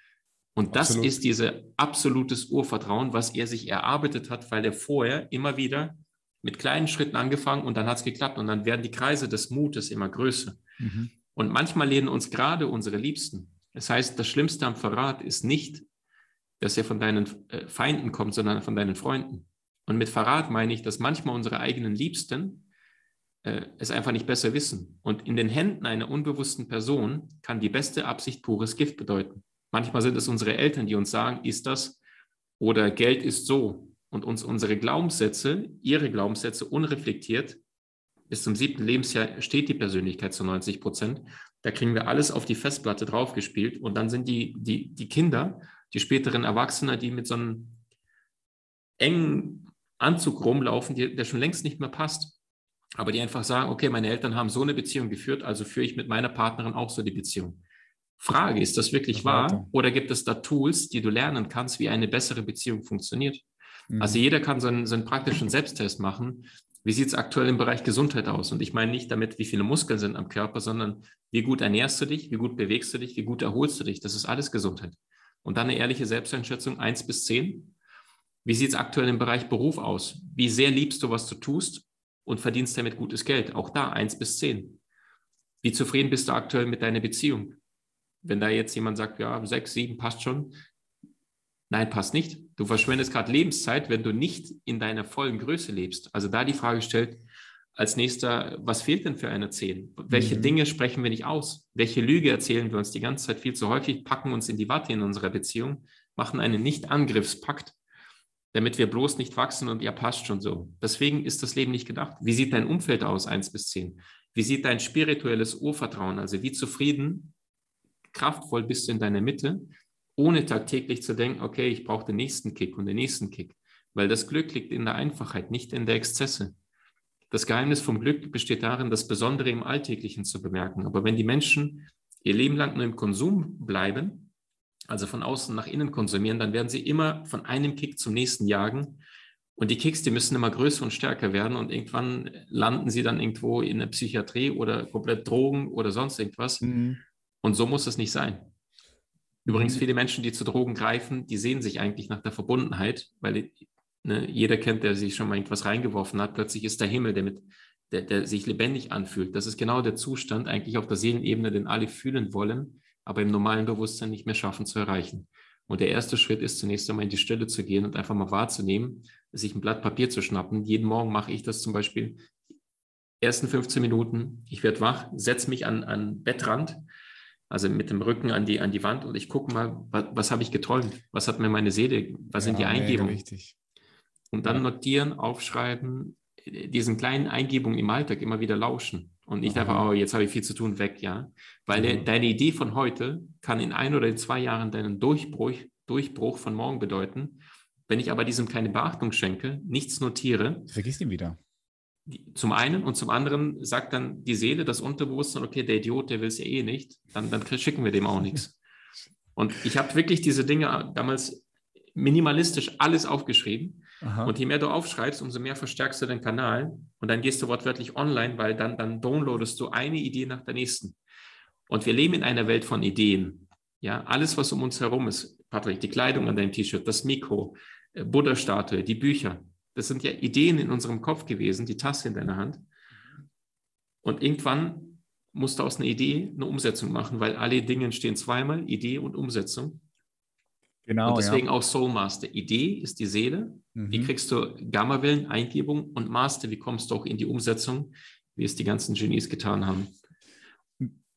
Und das Absolut. ist dieses absolutes Urvertrauen, was er sich erarbeitet hat, weil er vorher immer wieder mit kleinen Schritten angefangen und dann hat es geklappt und dann werden die Kreise des Mutes immer größer. Mhm. Und manchmal lehnen uns gerade unsere Liebsten. Das heißt, das Schlimmste am Verrat ist nicht, dass er von deinen äh, Feinden kommt, sondern von deinen Freunden. Und mit Verrat meine ich, dass manchmal unsere eigenen Liebsten äh, es einfach nicht besser wissen. Und in den Händen einer unbewussten Person kann die beste Absicht pures Gift bedeuten. Manchmal sind es unsere Eltern, die uns sagen, ist das oder Geld ist so. Und uns unsere Glaubenssätze, ihre Glaubenssätze unreflektiert, bis zum siebten Lebensjahr steht die Persönlichkeit zu 90 Prozent. Da kriegen wir alles auf die Festplatte draufgespielt und dann sind die, die, die Kinder, die späteren Erwachsenen, die mit so einem engen Anzug rumlaufen, die, der schon längst nicht mehr passt. Aber die einfach sagen, okay, meine Eltern haben so eine Beziehung geführt, also führe ich mit meiner Partnerin auch so die Beziehung. Frage, ist das wirklich das wahr? Oder gibt es da Tools, die du lernen kannst, wie eine bessere Beziehung funktioniert? Mhm. Also jeder kann so einen, so einen praktischen Selbsttest machen. Wie sieht es aktuell im Bereich Gesundheit aus? Und ich meine nicht damit, wie viele Muskeln sind am Körper, sondern wie gut ernährst du dich, wie gut bewegst du dich, wie gut erholst du dich. Das ist alles Gesundheit. Und dann eine ehrliche Selbsteinschätzung, 1 bis 10. Wie sieht es aktuell im Bereich Beruf aus? Wie sehr liebst du, was du tust und verdienst damit gutes Geld? Auch da 1 bis 10. Wie zufrieden bist du aktuell mit deiner Beziehung? Wenn da jetzt jemand sagt, ja, 6, 7 passt schon. Nein, passt nicht. Du verschwendest gerade Lebenszeit, wenn du nicht in deiner vollen Größe lebst. Also da die Frage stellt, als nächster, was fehlt denn für eine 10? Welche mhm. Dinge sprechen wir nicht aus? Welche Lüge erzählen wir uns die ganze Zeit viel zu häufig, packen uns in die Watte in unserer Beziehung, machen einen Nicht-Angriffspakt, damit wir bloß nicht wachsen und ja, passt schon so. Deswegen ist das Leben nicht gedacht. Wie sieht dein Umfeld aus, 1 bis 10? Wie sieht dein spirituelles Urvertrauen, also wie zufrieden, kraftvoll bist du in deiner Mitte, ohne tagtäglich zu denken, okay, ich brauche den nächsten Kick und den nächsten Kick. Weil das Glück liegt in der Einfachheit, nicht in der Exzesse. Das Geheimnis vom Glück besteht darin, das Besondere im Alltäglichen zu bemerken. Aber wenn die Menschen ihr Leben lang nur im Konsum bleiben, also von außen nach innen konsumieren, dann werden sie immer von einem Kick zum nächsten jagen. Und die Kicks, die müssen immer größer und stärker werden und irgendwann landen sie dann irgendwo in der Psychiatrie oder komplett Drogen oder sonst irgendwas. Mhm. Und so muss es nicht sein. Übrigens, mhm. viele Menschen, die zu Drogen greifen, die sehen sich eigentlich nach der Verbundenheit, weil Ne? Jeder kennt, der sich schon mal irgendwas reingeworfen hat. Plötzlich ist der Himmel, der, mit, der, der sich lebendig anfühlt. Das ist genau der Zustand eigentlich auf der Seelenebene, den alle fühlen wollen, aber im normalen Bewusstsein nicht mehr schaffen zu erreichen. Und der erste Schritt ist zunächst einmal in die Stille zu gehen und einfach mal wahrzunehmen, sich ein Blatt Papier zu schnappen. Jeden Morgen mache ich das zum Beispiel. Ersten 15 Minuten, ich werde wach, setze mich an, an Bettrand, also mit dem Rücken an die, an die Wand und ich gucke mal, was, was habe ich geträumt? Was hat mir meine Seele, was ja, sind die Eingebungen? Richtig. Und dann notieren, aufschreiben, diesen kleinen Eingebungen im Alltag immer wieder lauschen. Und nicht einfach, oh, jetzt habe ich viel zu tun, weg, ja. Weil mhm. de, deine Idee von heute kann in ein oder in zwei Jahren deinen Durchbruch, Durchbruch von morgen bedeuten. Wenn ich aber diesem keine Beachtung schenke, nichts notiere. Vergiss ihn wieder. Zum einen und zum anderen sagt dann die Seele, das Unterbewusstsein, okay, der Idiot, der will es ja eh nicht, dann, dann schicken wir dem auch [laughs] nichts. Und ich habe wirklich diese Dinge damals minimalistisch alles aufgeschrieben Aha. Und je mehr du aufschreibst, umso mehr verstärkst du den Kanal und dann gehst du wortwörtlich online, weil dann, dann downloadest du eine Idee nach der nächsten. Und wir leben in einer Welt von Ideen. Ja, alles, was um uns herum ist, Patrick, die Kleidung an deinem T-Shirt, das Mikro, äh, Buddha-Statue, die Bücher. Das sind ja Ideen in unserem Kopf gewesen, die Tasse in deiner Hand. Und irgendwann musst du aus einer Idee eine Umsetzung machen, weil alle Dinge stehen zweimal, Idee und Umsetzung. Genau. Und deswegen ja. auch Soul Master. Idee ist die Seele. Mhm. Wie kriegst du Gamma-Wellen, Eingebung und Master? Wie kommst du auch in die Umsetzung, wie es die ganzen Genies getan haben?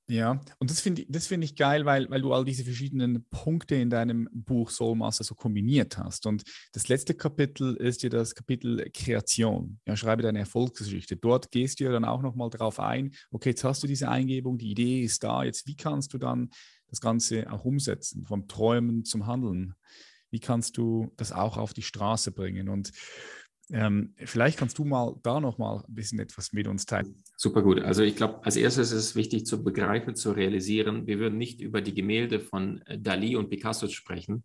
Ja, und das finde das find ich geil, weil, weil du all diese verschiedenen Punkte in deinem Buch Soul Master so kombiniert hast. Und das letzte Kapitel ist ja das Kapitel Kreation. Ja, schreibe deine Erfolgsgeschichte. Dort gehst du ja dann auch nochmal darauf ein, okay, jetzt hast du diese Eingebung, die Idee ist da, jetzt wie kannst du dann das Ganze auch umsetzen, vom Träumen zum Handeln? Wie kannst du das auch auf die Straße bringen? Und ähm, vielleicht kannst du mal da noch mal ein bisschen etwas mit uns teilen. Super gut. Also ich glaube, als erstes ist es wichtig zu begreifen, zu realisieren, wir würden nicht über die Gemälde von äh, Dali und Picasso sprechen,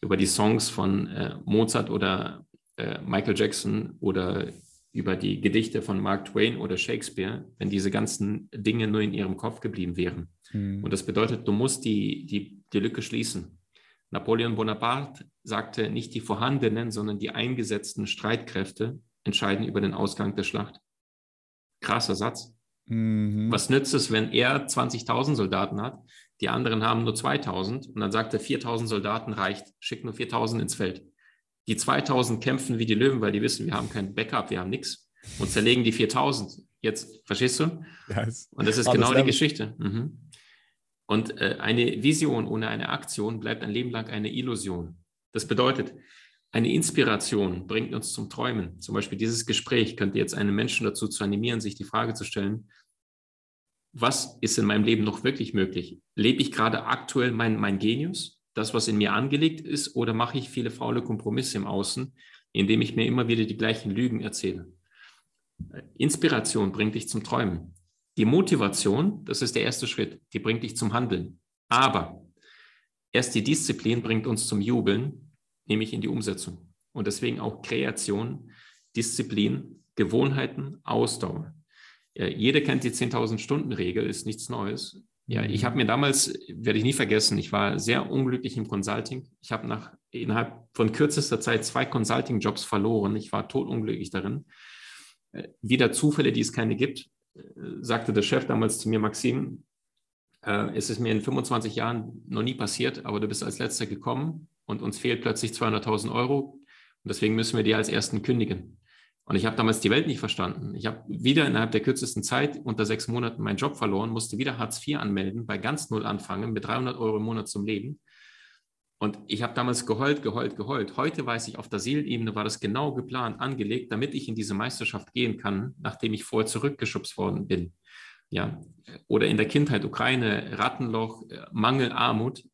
über die Songs von äh, Mozart oder äh, Michael Jackson oder über die Gedichte von Mark Twain oder Shakespeare, wenn diese ganzen Dinge nur in ihrem Kopf geblieben wären. Hm. Und das bedeutet, du musst die, die, die Lücke schließen. Napoleon Bonaparte sagte, nicht die vorhandenen, sondern die eingesetzten Streitkräfte entscheiden über den Ausgang der Schlacht. Krasser Satz. Mhm. Was nützt es, wenn er 20.000 Soldaten hat, die anderen haben nur 2.000 und dann sagt er, 4.000 Soldaten reicht, schickt nur 4.000 ins Feld. Die 2.000 kämpfen wie die Löwen, weil die wissen, wir haben kein Backup, wir haben nichts und zerlegen die 4.000. Jetzt, verstehst du? Yes. Und das ist genau die Geschichte. Mhm. Und äh, eine Vision ohne eine Aktion bleibt ein Leben lang eine Illusion. Das bedeutet, eine Inspiration bringt uns zum Träumen. Zum Beispiel dieses Gespräch könnte jetzt einen Menschen dazu zu animieren, sich die Frage zu stellen, was ist in meinem Leben noch wirklich möglich? Lebe ich gerade aktuell mein, mein Genius, das, was in mir angelegt ist, oder mache ich viele faule Kompromisse im Außen, indem ich mir immer wieder die gleichen Lügen erzähle? Inspiration bringt dich zum Träumen. Die Motivation, das ist der erste Schritt, die bringt dich zum Handeln. Aber erst die Disziplin bringt uns zum Jubeln, nämlich in die Umsetzung. Und deswegen auch Kreation, Disziplin, Gewohnheiten, Ausdauer. Ja, jeder kennt die 10.000 Stunden Regel, ist nichts Neues. Ja, ich mhm. habe mir damals, werde ich nie vergessen, ich war sehr unglücklich im Consulting. Ich habe nach innerhalb von kürzester Zeit zwei Consulting-Jobs verloren. Ich war totunglücklich darin. Äh, wieder Zufälle, die es keine gibt sagte der Chef damals zu mir, Maxim, äh, es ist mir in 25 Jahren noch nie passiert, aber du bist als letzter gekommen und uns fehlt plötzlich 200.000 Euro und deswegen müssen wir dir als ersten kündigen. Und ich habe damals die Welt nicht verstanden. Ich habe wieder innerhalb der kürzesten Zeit unter sechs Monaten meinen Job verloren, musste wieder Hartz IV anmelden, bei ganz Null anfangen, mit 300 Euro im Monat zum Leben. Und ich habe damals geheult, geheult, geheult. Heute weiß ich, auf der Seelenebene war das genau geplant, angelegt, damit ich in diese Meisterschaft gehen kann, nachdem ich vorher zurückgeschubst worden bin. Ja, oder in der Kindheit Ukraine, Rattenloch, Mangel, Armut,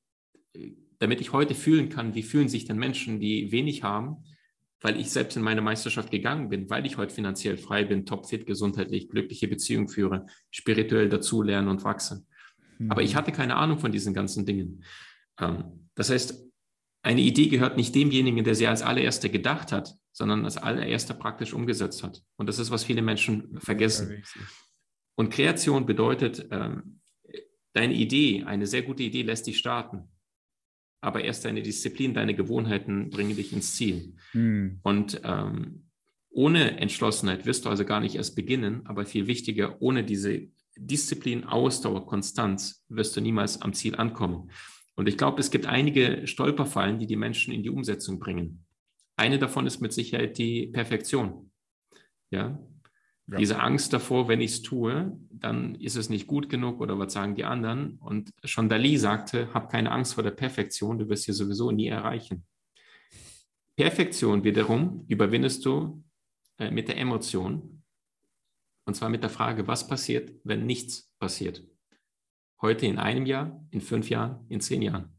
damit ich heute fühlen kann, wie fühlen sich denn Menschen, die wenig haben, weil ich selbst in meine Meisterschaft gegangen bin, weil ich heute finanziell frei bin, topfit, gesundheitlich, glückliche Beziehungen führe, spirituell dazulerne und wachse. Mhm. Aber ich hatte keine Ahnung von diesen ganzen Dingen. Ähm, das heißt, eine Idee gehört nicht demjenigen, der sie als allererster gedacht hat, sondern als allererster praktisch umgesetzt hat. Und das ist, was viele Menschen vergessen. Und Kreation bedeutet, ähm, deine Idee, eine sehr gute Idee lässt dich starten. Aber erst deine Disziplin, deine Gewohnheiten bringen dich ins Ziel. Hm. Und ähm, ohne Entschlossenheit wirst du also gar nicht erst beginnen, aber viel wichtiger, ohne diese Disziplin, Ausdauer, Konstanz wirst du niemals am Ziel ankommen. Und ich glaube, es gibt einige Stolperfallen, die die Menschen in die Umsetzung bringen. Eine davon ist mit Sicherheit die Perfektion. Ja? ja. Diese Angst davor, wenn ich es tue, dann ist es nicht gut genug oder was sagen die anderen. Und schon Dali sagte, hab keine Angst vor der Perfektion, du wirst sie sowieso nie erreichen. Perfektion wiederum überwindest du äh, mit der Emotion. Und zwar mit der Frage, was passiert, wenn nichts passiert? Heute in einem Jahr, in fünf Jahren, in zehn Jahren.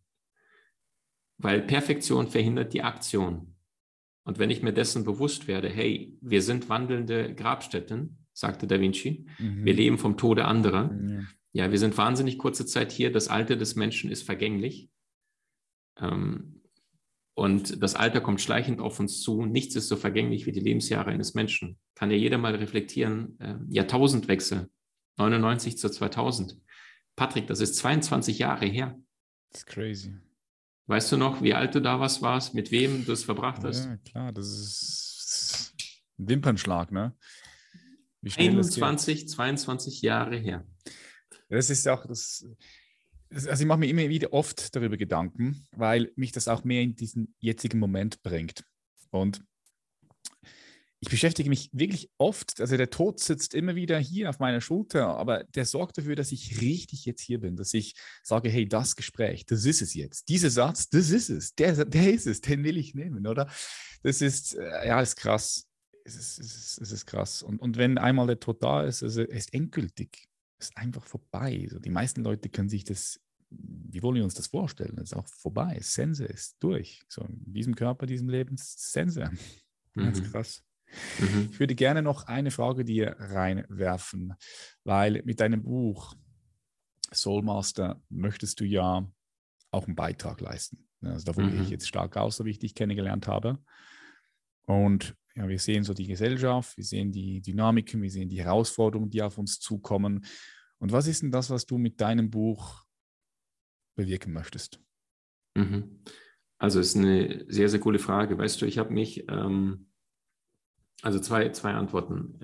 Weil Perfektion verhindert die Aktion. Und wenn ich mir dessen bewusst werde, hey, wir sind wandelnde Grabstätten, sagte Da Vinci, mhm. wir leben vom Tode anderer. Mhm. Ja, wir sind wahnsinnig kurze Zeit hier, das Alter des Menschen ist vergänglich. Ähm, und das Alter kommt schleichend auf uns zu. Nichts ist so vergänglich wie die Lebensjahre eines Menschen. Kann ja jeder mal reflektieren. Äh, Jahrtausendwechsel, 99 zu 2000. Patrick, das ist 22 Jahre her. Das ist crazy. Weißt du noch, wie alt du da was warst, mit wem du es verbracht hast? Ja, klar, das ist ein Wimpernschlag, ne? 21, 22 Jahre her. Das ist auch das. Also ich mache mir immer wieder oft darüber Gedanken, weil mich das auch mehr in diesen jetzigen Moment bringt. Und ich beschäftige mich wirklich oft, also der Tod sitzt immer wieder hier auf meiner Schulter, aber der sorgt dafür, dass ich richtig jetzt hier bin, dass ich sage, hey, das Gespräch, das ist es jetzt. Dieser Satz, das ist es, der, der ist es, den will ich nehmen, oder? Das ist, äh, ja, ist krass. Es ist, es ist, es ist krass. Und, und wenn einmal der Tod da ist, also er ist endgültig, ist einfach vorbei. Also die meisten Leute können sich das, wie wollen wir uns das vorstellen? Es ist auch vorbei. Sense ist durch. So in diesem Körper, diesem Leben, Sense. Ganz mhm. krass. Mhm. Ich würde gerne noch eine Frage dir reinwerfen, weil mit deinem Buch Soulmaster möchtest du ja auch einen Beitrag leisten. Also davon mhm. gehe ich jetzt stark aus, so wie ich dich kennengelernt habe. Und ja, wir sehen so die Gesellschaft, wir sehen die Dynamiken, wir sehen die Herausforderungen, die auf uns zukommen. Und was ist denn das, was du mit deinem Buch bewirken möchtest? Mhm. Also ist eine sehr, sehr coole Frage. Weißt du, ich habe mich ähm, also zwei, zwei Antworten.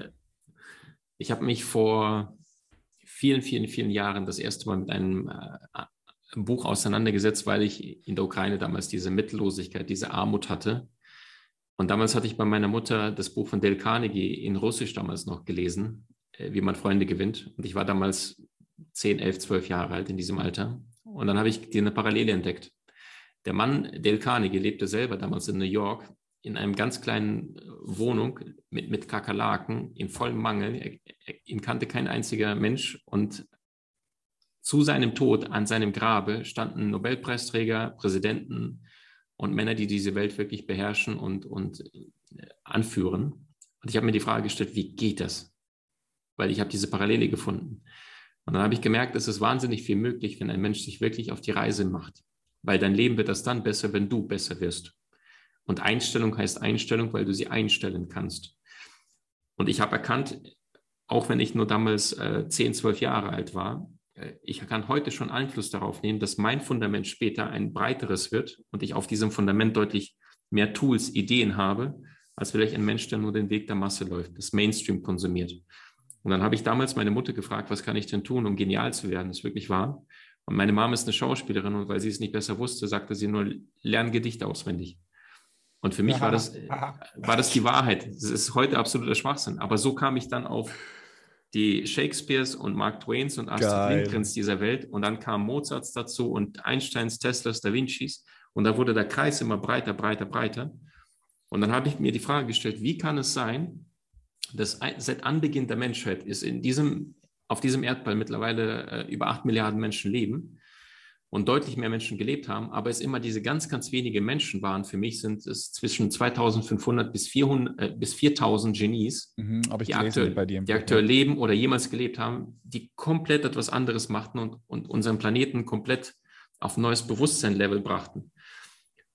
Ich habe mich vor vielen, vielen, vielen Jahren das erste Mal mit einem äh, Buch auseinandergesetzt, weil ich in der Ukraine damals diese Mittellosigkeit, diese Armut hatte. Und damals hatte ich bei meiner Mutter das Buch von Dale Carnegie in Russisch damals noch gelesen, äh, wie man Freunde gewinnt. Und ich war damals 10, 11, 12 Jahre alt in diesem Alter. Und dann habe ich eine Parallele entdeckt. Der Mann Dale Carnegie lebte selber damals in New York in einem ganz kleinen äh, Wohnung mit, mit Kakerlaken in vollem Mangel. Er, ihn kannte kein einziger Mensch und zu seinem Tod an seinem Grabe standen Nobelpreisträger, Präsidenten und Männer, die diese Welt wirklich beherrschen und, und äh, anführen. Und ich habe mir die Frage gestellt, wie geht das? Weil ich habe diese Parallele gefunden. Und dann habe ich gemerkt, es ist wahnsinnig viel möglich, wenn ein Mensch sich wirklich auf die Reise macht. Weil dein Leben wird das dann besser, wenn du besser wirst. Und Einstellung heißt Einstellung, weil du sie einstellen kannst. Und ich habe erkannt, auch wenn ich nur damals äh, 10, 12 Jahre alt war, äh, ich kann heute schon Einfluss darauf nehmen, dass mein Fundament später ein breiteres wird und ich auf diesem Fundament deutlich mehr Tools, Ideen habe, als vielleicht ein Mensch, der nur den Weg der Masse läuft, das Mainstream konsumiert. Und dann habe ich damals meine Mutter gefragt, was kann ich denn tun, um genial zu werden? Das ist wirklich wahr. Und meine Mama ist eine Schauspielerin und weil sie es nicht besser wusste, sagte sie nur, lern Gedichte auswendig. Und für mich war das, war das die Wahrheit. Das ist heute absoluter Schwachsinn. Aber so kam ich dann auf die Shakespeares und Mark Twains und Astrid Lindgrens dieser Welt. Und dann kam Mozarts dazu und Einsteins, Teslas, Da Vincis. Und da wurde der Kreis immer breiter, breiter, breiter. Und dann habe ich mir die Frage gestellt, wie kann es sein, dass seit Anbeginn der Menschheit ist in diesem, auf diesem Erdball mittlerweile äh, über acht Milliarden Menschen leben und deutlich mehr Menschen gelebt haben, aber es immer diese ganz, ganz wenige Menschen waren. Für mich sind es zwischen 2500 bis, 400, äh, bis 4000 Genies, mhm, die, aktuell, die aktuell leben oder jemals gelebt haben, die komplett etwas anderes machten und, und unseren Planeten komplett auf ein neues Bewusstseinlevel brachten.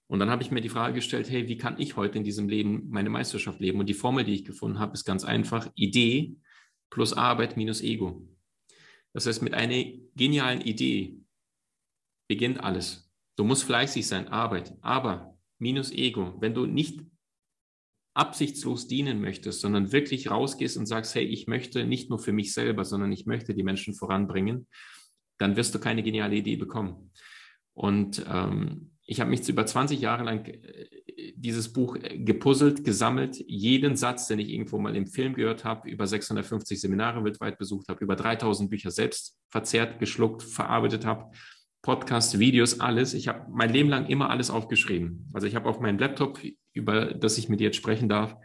Und dann habe ich mir die Frage gestellt, hey, wie kann ich heute in diesem Leben meine Meisterschaft leben? Und die Formel, die ich gefunden habe, ist ganz einfach, Idee plus Arbeit minus Ego. Das heißt, mit einer genialen Idee beginnt alles. Du musst fleißig sein, Arbeit, aber minus Ego. Wenn du nicht absichtslos dienen möchtest, sondern wirklich rausgehst und sagst, hey, ich möchte nicht nur für mich selber, sondern ich möchte die Menschen voranbringen, dann wirst du keine geniale Idee bekommen. Und ähm, ich habe mich über 20 Jahre lang äh, dieses Buch äh, gepuzzelt, gesammelt, jeden Satz, den ich irgendwo mal im Film gehört habe, über 650 Seminare weltweit besucht habe, über 3000 Bücher selbst verzehrt, geschluckt, verarbeitet habe Podcasts, Videos, alles. Ich habe mein Leben lang immer alles aufgeschrieben. Also ich habe auf meinem Laptop, über das ich mit dir jetzt sprechen darf,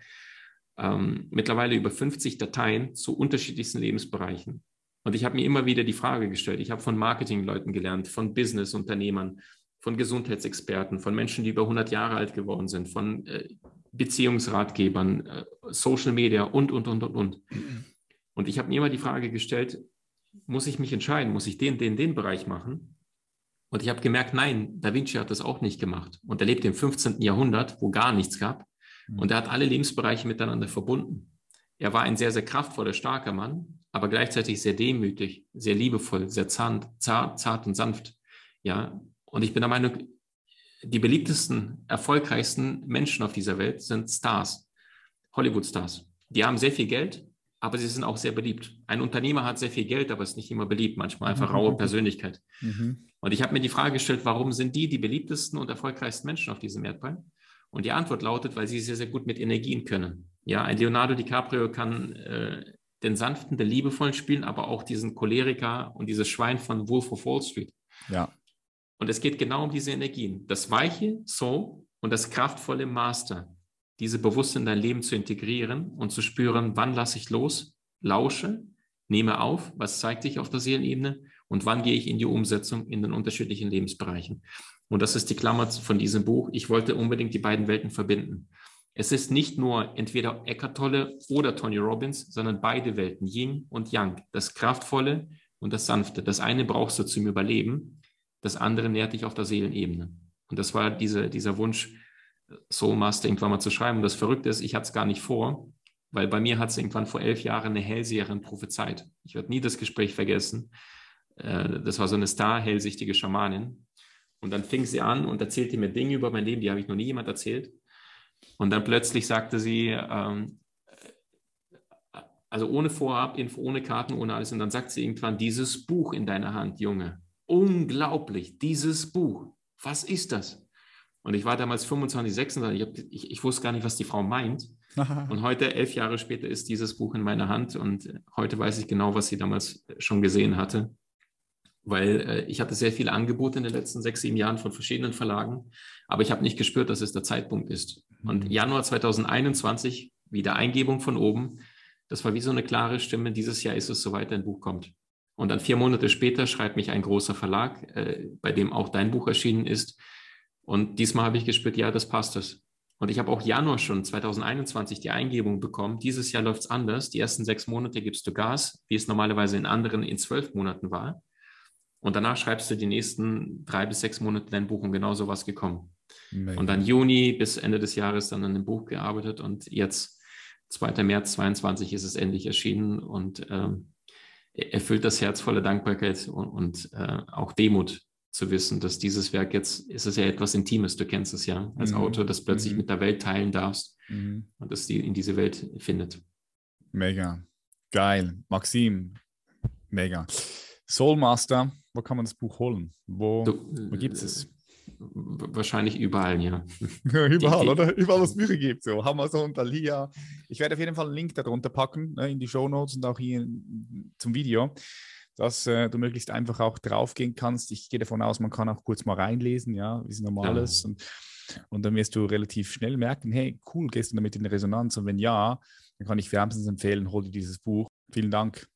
ähm, mittlerweile über 50 Dateien zu unterschiedlichsten Lebensbereichen. Und ich habe mir immer wieder die Frage gestellt. Ich habe von Marketingleuten gelernt, von Businessunternehmern, von Gesundheitsexperten, von Menschen, die über 100 Jahre alt geworden sind, von äh, Beziehungsratgebern, äh, Social Media und, und, und, und, und. Und ich habe mir immer die Frage gestellt, muss ich mich entscheiden, muss ich den, den, den Bereich machen? Und ich habe gemerkt, nein, Da Vinci hat das auch nicht gemacht. Und er lebt im 15. Jahrhundert, wo gar nichts gab. Mhm. Und er hat alle Lebensbereiche miteinander verbunden. Er war ein sehr, sehr kraftvoller, starker Mann, aber gleichzeitig sehr demütig, sehr liebevoll, sehr zart, zart, zart und sanft. Ja, und ich bin der Meinung, die beliebtesten, erfolgreichsten Menschen auf dieser Welt sind Stars, Hollywood-Stars. Die haben sehr viel Geld, aber sie sind auch sehr beliebt. Ein Unternehmer hat sehr viel Geld, aber ist nicht immer beliebt, manchmal einfach raue mhm. Persönlichkeit. Mhm. Und ich habe mir die Frage gestellt, warum sind die die beliebtesten und erfolgreichsten Menschen auf diesem Erdball? Und die Antwort lautet, weil sie sehr, sehr gut mit Energien können. Ja, ein Leonardo DiCaprio kann äh, den sanften, den liebevollen spielen, aber auch diesen Choleriker und dieses Schwein von Wolf of Wall Street. Ja. Und es geht genau um diese Energien. Das weiche Soul und das kraftvolle Master, diese bewusst in dein Leben zu integrieren und zu spüren, wann lasse ich los, lausche, nehme auf, was zeigt sich auf der Seelenebene und wann gehe ich in die Umsetzung in den unterschiedlichen Lebensbereichen. Und das ist die Klammer von diesem Buch. Ich wollte unbedingt die beiden Welten verbinden. Es ist nicht nur entweder Eckhart Tolle oder Tony Robbins, sondern beide Welten, Yin und Yang, das Kraftvolle und das Sanfte. Das eine brauchst du zum Überleben, das andere nährt dich auf der Seelenebene. Und das war diese, dieser Wunsch, Soul Master irgendwann mal zu schreiben. Und das Verrückte ist, ich hatte es gar nicht vor, weil bei mir hat es irgendwann vor elf Jahren eine Hellseherin prophezeit. Ich werde nie das Gespräch vergessen. Äh, das war so eine star-hellsichtige Schamanin. Und dann fing sie an und erzählte mir Dinge über mein Leben, die habe ich noch nie jemand erzählt. Und dann plötzlich sagte sie, ähm, also ohne Vorab-Info, ohne Karten, ohne alles. Und dann sagt sie irgendwann, dieses Buch in deiner Hand, Junge. Unglaublich, dieses Buch. Was ist das? Und ich war damals 25, 26, ich, hab, ich, ich wusste gar nicht, was die Frau meint. [laughs] Und heute, elf Jahre später, ist dieses Buch in meiner Hand und heute weiß ich genau, was sie damals schon gesehen hatte. Weil äh, ich hatte sehr viele Angebote in den letzten sechs, sieben Jahren von verschiedenen Verlagen, aber ich habe nicht gespürt, dass es der Zeitpunkt ist. Und mhm. Januar 2021, wieder Eingebung von oben, das war wie so eine klare Stimme, dieses Jahr ist es soweit, ein Buch kommt. Und dann vier Monate später schreibt mich ein großer Verlag, äh, bei dem auch dein Buch erschienen ist. Und diesmal habe ich gespürt, ja, das passt es. Und ich habe auch Januar schon 2021 die Eingebung bekommen. Dieses Jahr läuft es anders. Die ersten sechs Monate gibst du Gas, wie es normalerweise in anderen in zwölf Monaten war. Und danach schreibst du die nächsten drei bis sechs Monate dein Buch und genau so was gekommen. Mega. Und dann Juni bis Ende des Jahres dann an dem Buch gearbeitet und jetzt 2. März 22 ist es endlich erschienen und ähm, erfüllt das Herz voller Dankbarkeit und, und äh, auch Demut zu wissen, dass dieses Werk jetzt, ist es ja etwas Intimes, du kennst es ja als mhm. Autor, das plötzlich mhm. mit der Welt teilen darfst mhm. und dass die in diese Welt findet. Mega. Geil. Maxim, mega. Soulmaster, wo kann man das Buch holen? Wo, wo gibt es? Wahrscheinlich überall, [laughs] ja. überall, die, die, oder? Überall, wo es Bücher gibt. So Amazon, Thalia. Ich werde auf jeden Fall einen Link darunter packen, ne, in die Show Notes und auch hier zum Video, dass äh, du möglichst einfach auch draufgehen kannst. Ich gehe davon aus, man kann auch kurz mal reinlesen, ja, wie es normal ist. Und, und dann wirst du relativ schnell merken, hey, cool, gehst du damit in Resonanz? Und wenn ja, dann kann ich wärmstens empfehlen, hol dir dieses Buch. Vielen Dank.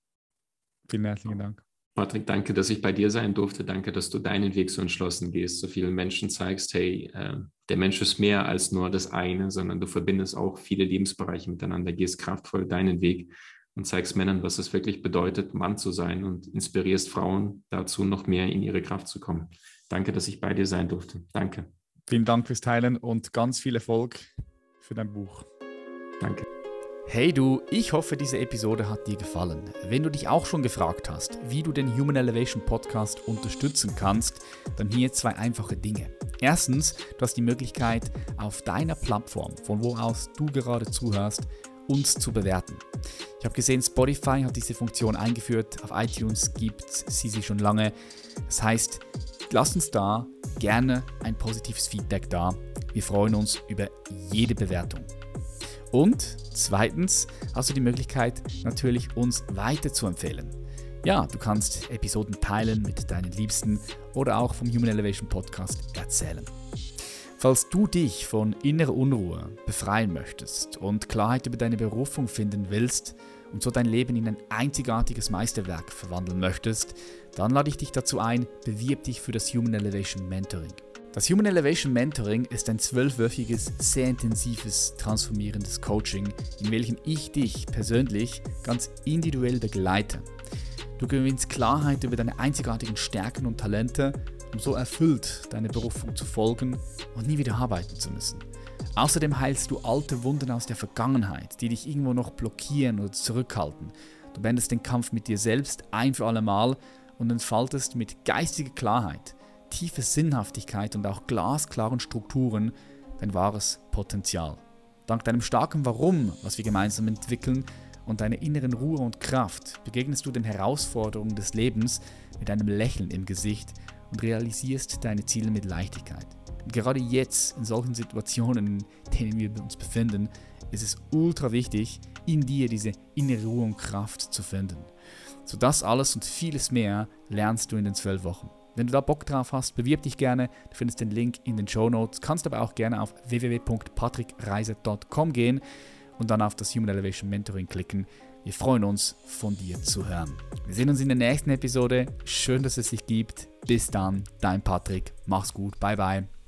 Vielen herzlichen Dank. Patrick, danke, dass ich bei dir sein durfte. Danke, dass du deinen Weg so entschlossen gehst, so vielen Menschen zeigst, hey, äh, der Mensch ist mehr als nur das eine, sondern du verbindest auch viele Lebensbereiche miteinander, gehst kraftvoll deinen Weg und zeigst Männern, was es wirklich bedeutet, Mann zu sein und inspirierst Frauen dazu, noch mehr in ihre Kraft zu kommen. Danke, dass ich bei dir sein durfte. Danke. Vielen Dank fürs Teilen und ganz viel Erfolg für dein Buch. Danke. Hey du, ich hoffe, diese Episode hat dir gefallen. Wenn du dich auch schon gefragt hast, wie du den Human Elevation Podcast unterstützen kannst, dann hier zwei einfache Dinge. Erstens, du hast die Möglichkeit, auf deiner Plattform, von wo aus du gerade zuhörst, uns zu bewerten. Ich habe gesehen, Spotify hat diese Funktion eingeführt, auf iTunes gibt sie sie schon lange. Das heißt, lass uns da gerne ein positives Feedback da. Wir freuen uns über jede Bewertung. Und zweitens hast du die Möglichkeit, natürlich uns weiter zu empfehlen. Ja, du kannst Episoden teilen mit deinen Liebsten oder auch vom Human Elevation Podcast erzählen. Falls du dich von innerer Unruhe befreien möchtest und Klarheit über deine Berufung finden willst und so dein Leben in ein einzigartiges Meisterwerk verwandeln möchtest, dann lade ich dich dazu ein, bewirb dich für das Human Elevation Mentoring. Das Human Elevation Mentoring ist ein zwölfwöchiges, sehr intensives, transformierendes Coaching, in welchem ich dich persönlich ganz individuell begleite. Du gewinnst Klarheit über deine einzigartigen Stärken und Talente, um so erfüllt deine Berufung zu folgen und nie wieder arbeiten zu müssen. Außerdem heilst du alte Wunden aus der Vergangenheit, die dich irgendwo noch blockieren oder zurückhalten. Du beendest den Kampf mit dir selbst ein für alle Mal und entfaltest mit geistiger Klarheit tiefe Sinnhaftigkeit und auch glasklaren Strukturen dein wahres Potenzial. Dank deinem starken Warum, was wir gemeinsam entwickeln, und deiner inneren Ruhe und Kraft begegnest du den Herausforderungen des Lebens mit einem Lächeln im Gesicht und realisierst deine Ziele mit Leichtigkeit. Gerade jetzt, in solchen Situationen, in denen wir uns befinden, ist es ultra wichtig, in dir diese innere Ruhe und Kraft zu finden. So das alles und vieles mehr lernst du in den zwölf Wochen. Wenn du da Bock drauf hast, bewirb dich gerne. Du findest den Link in den Show Notes. Kannst aber auch gerne auf www.patrickreise.com gehen und dann auf das Human Elevation Mentoring klicken. Wir freuen uns, von dir zu hören. Wir sehen uns in der nächsten Episode. Schön, dass es dich gibt. Bis dann, dein Patrick. Mach's gut. Bye, bye.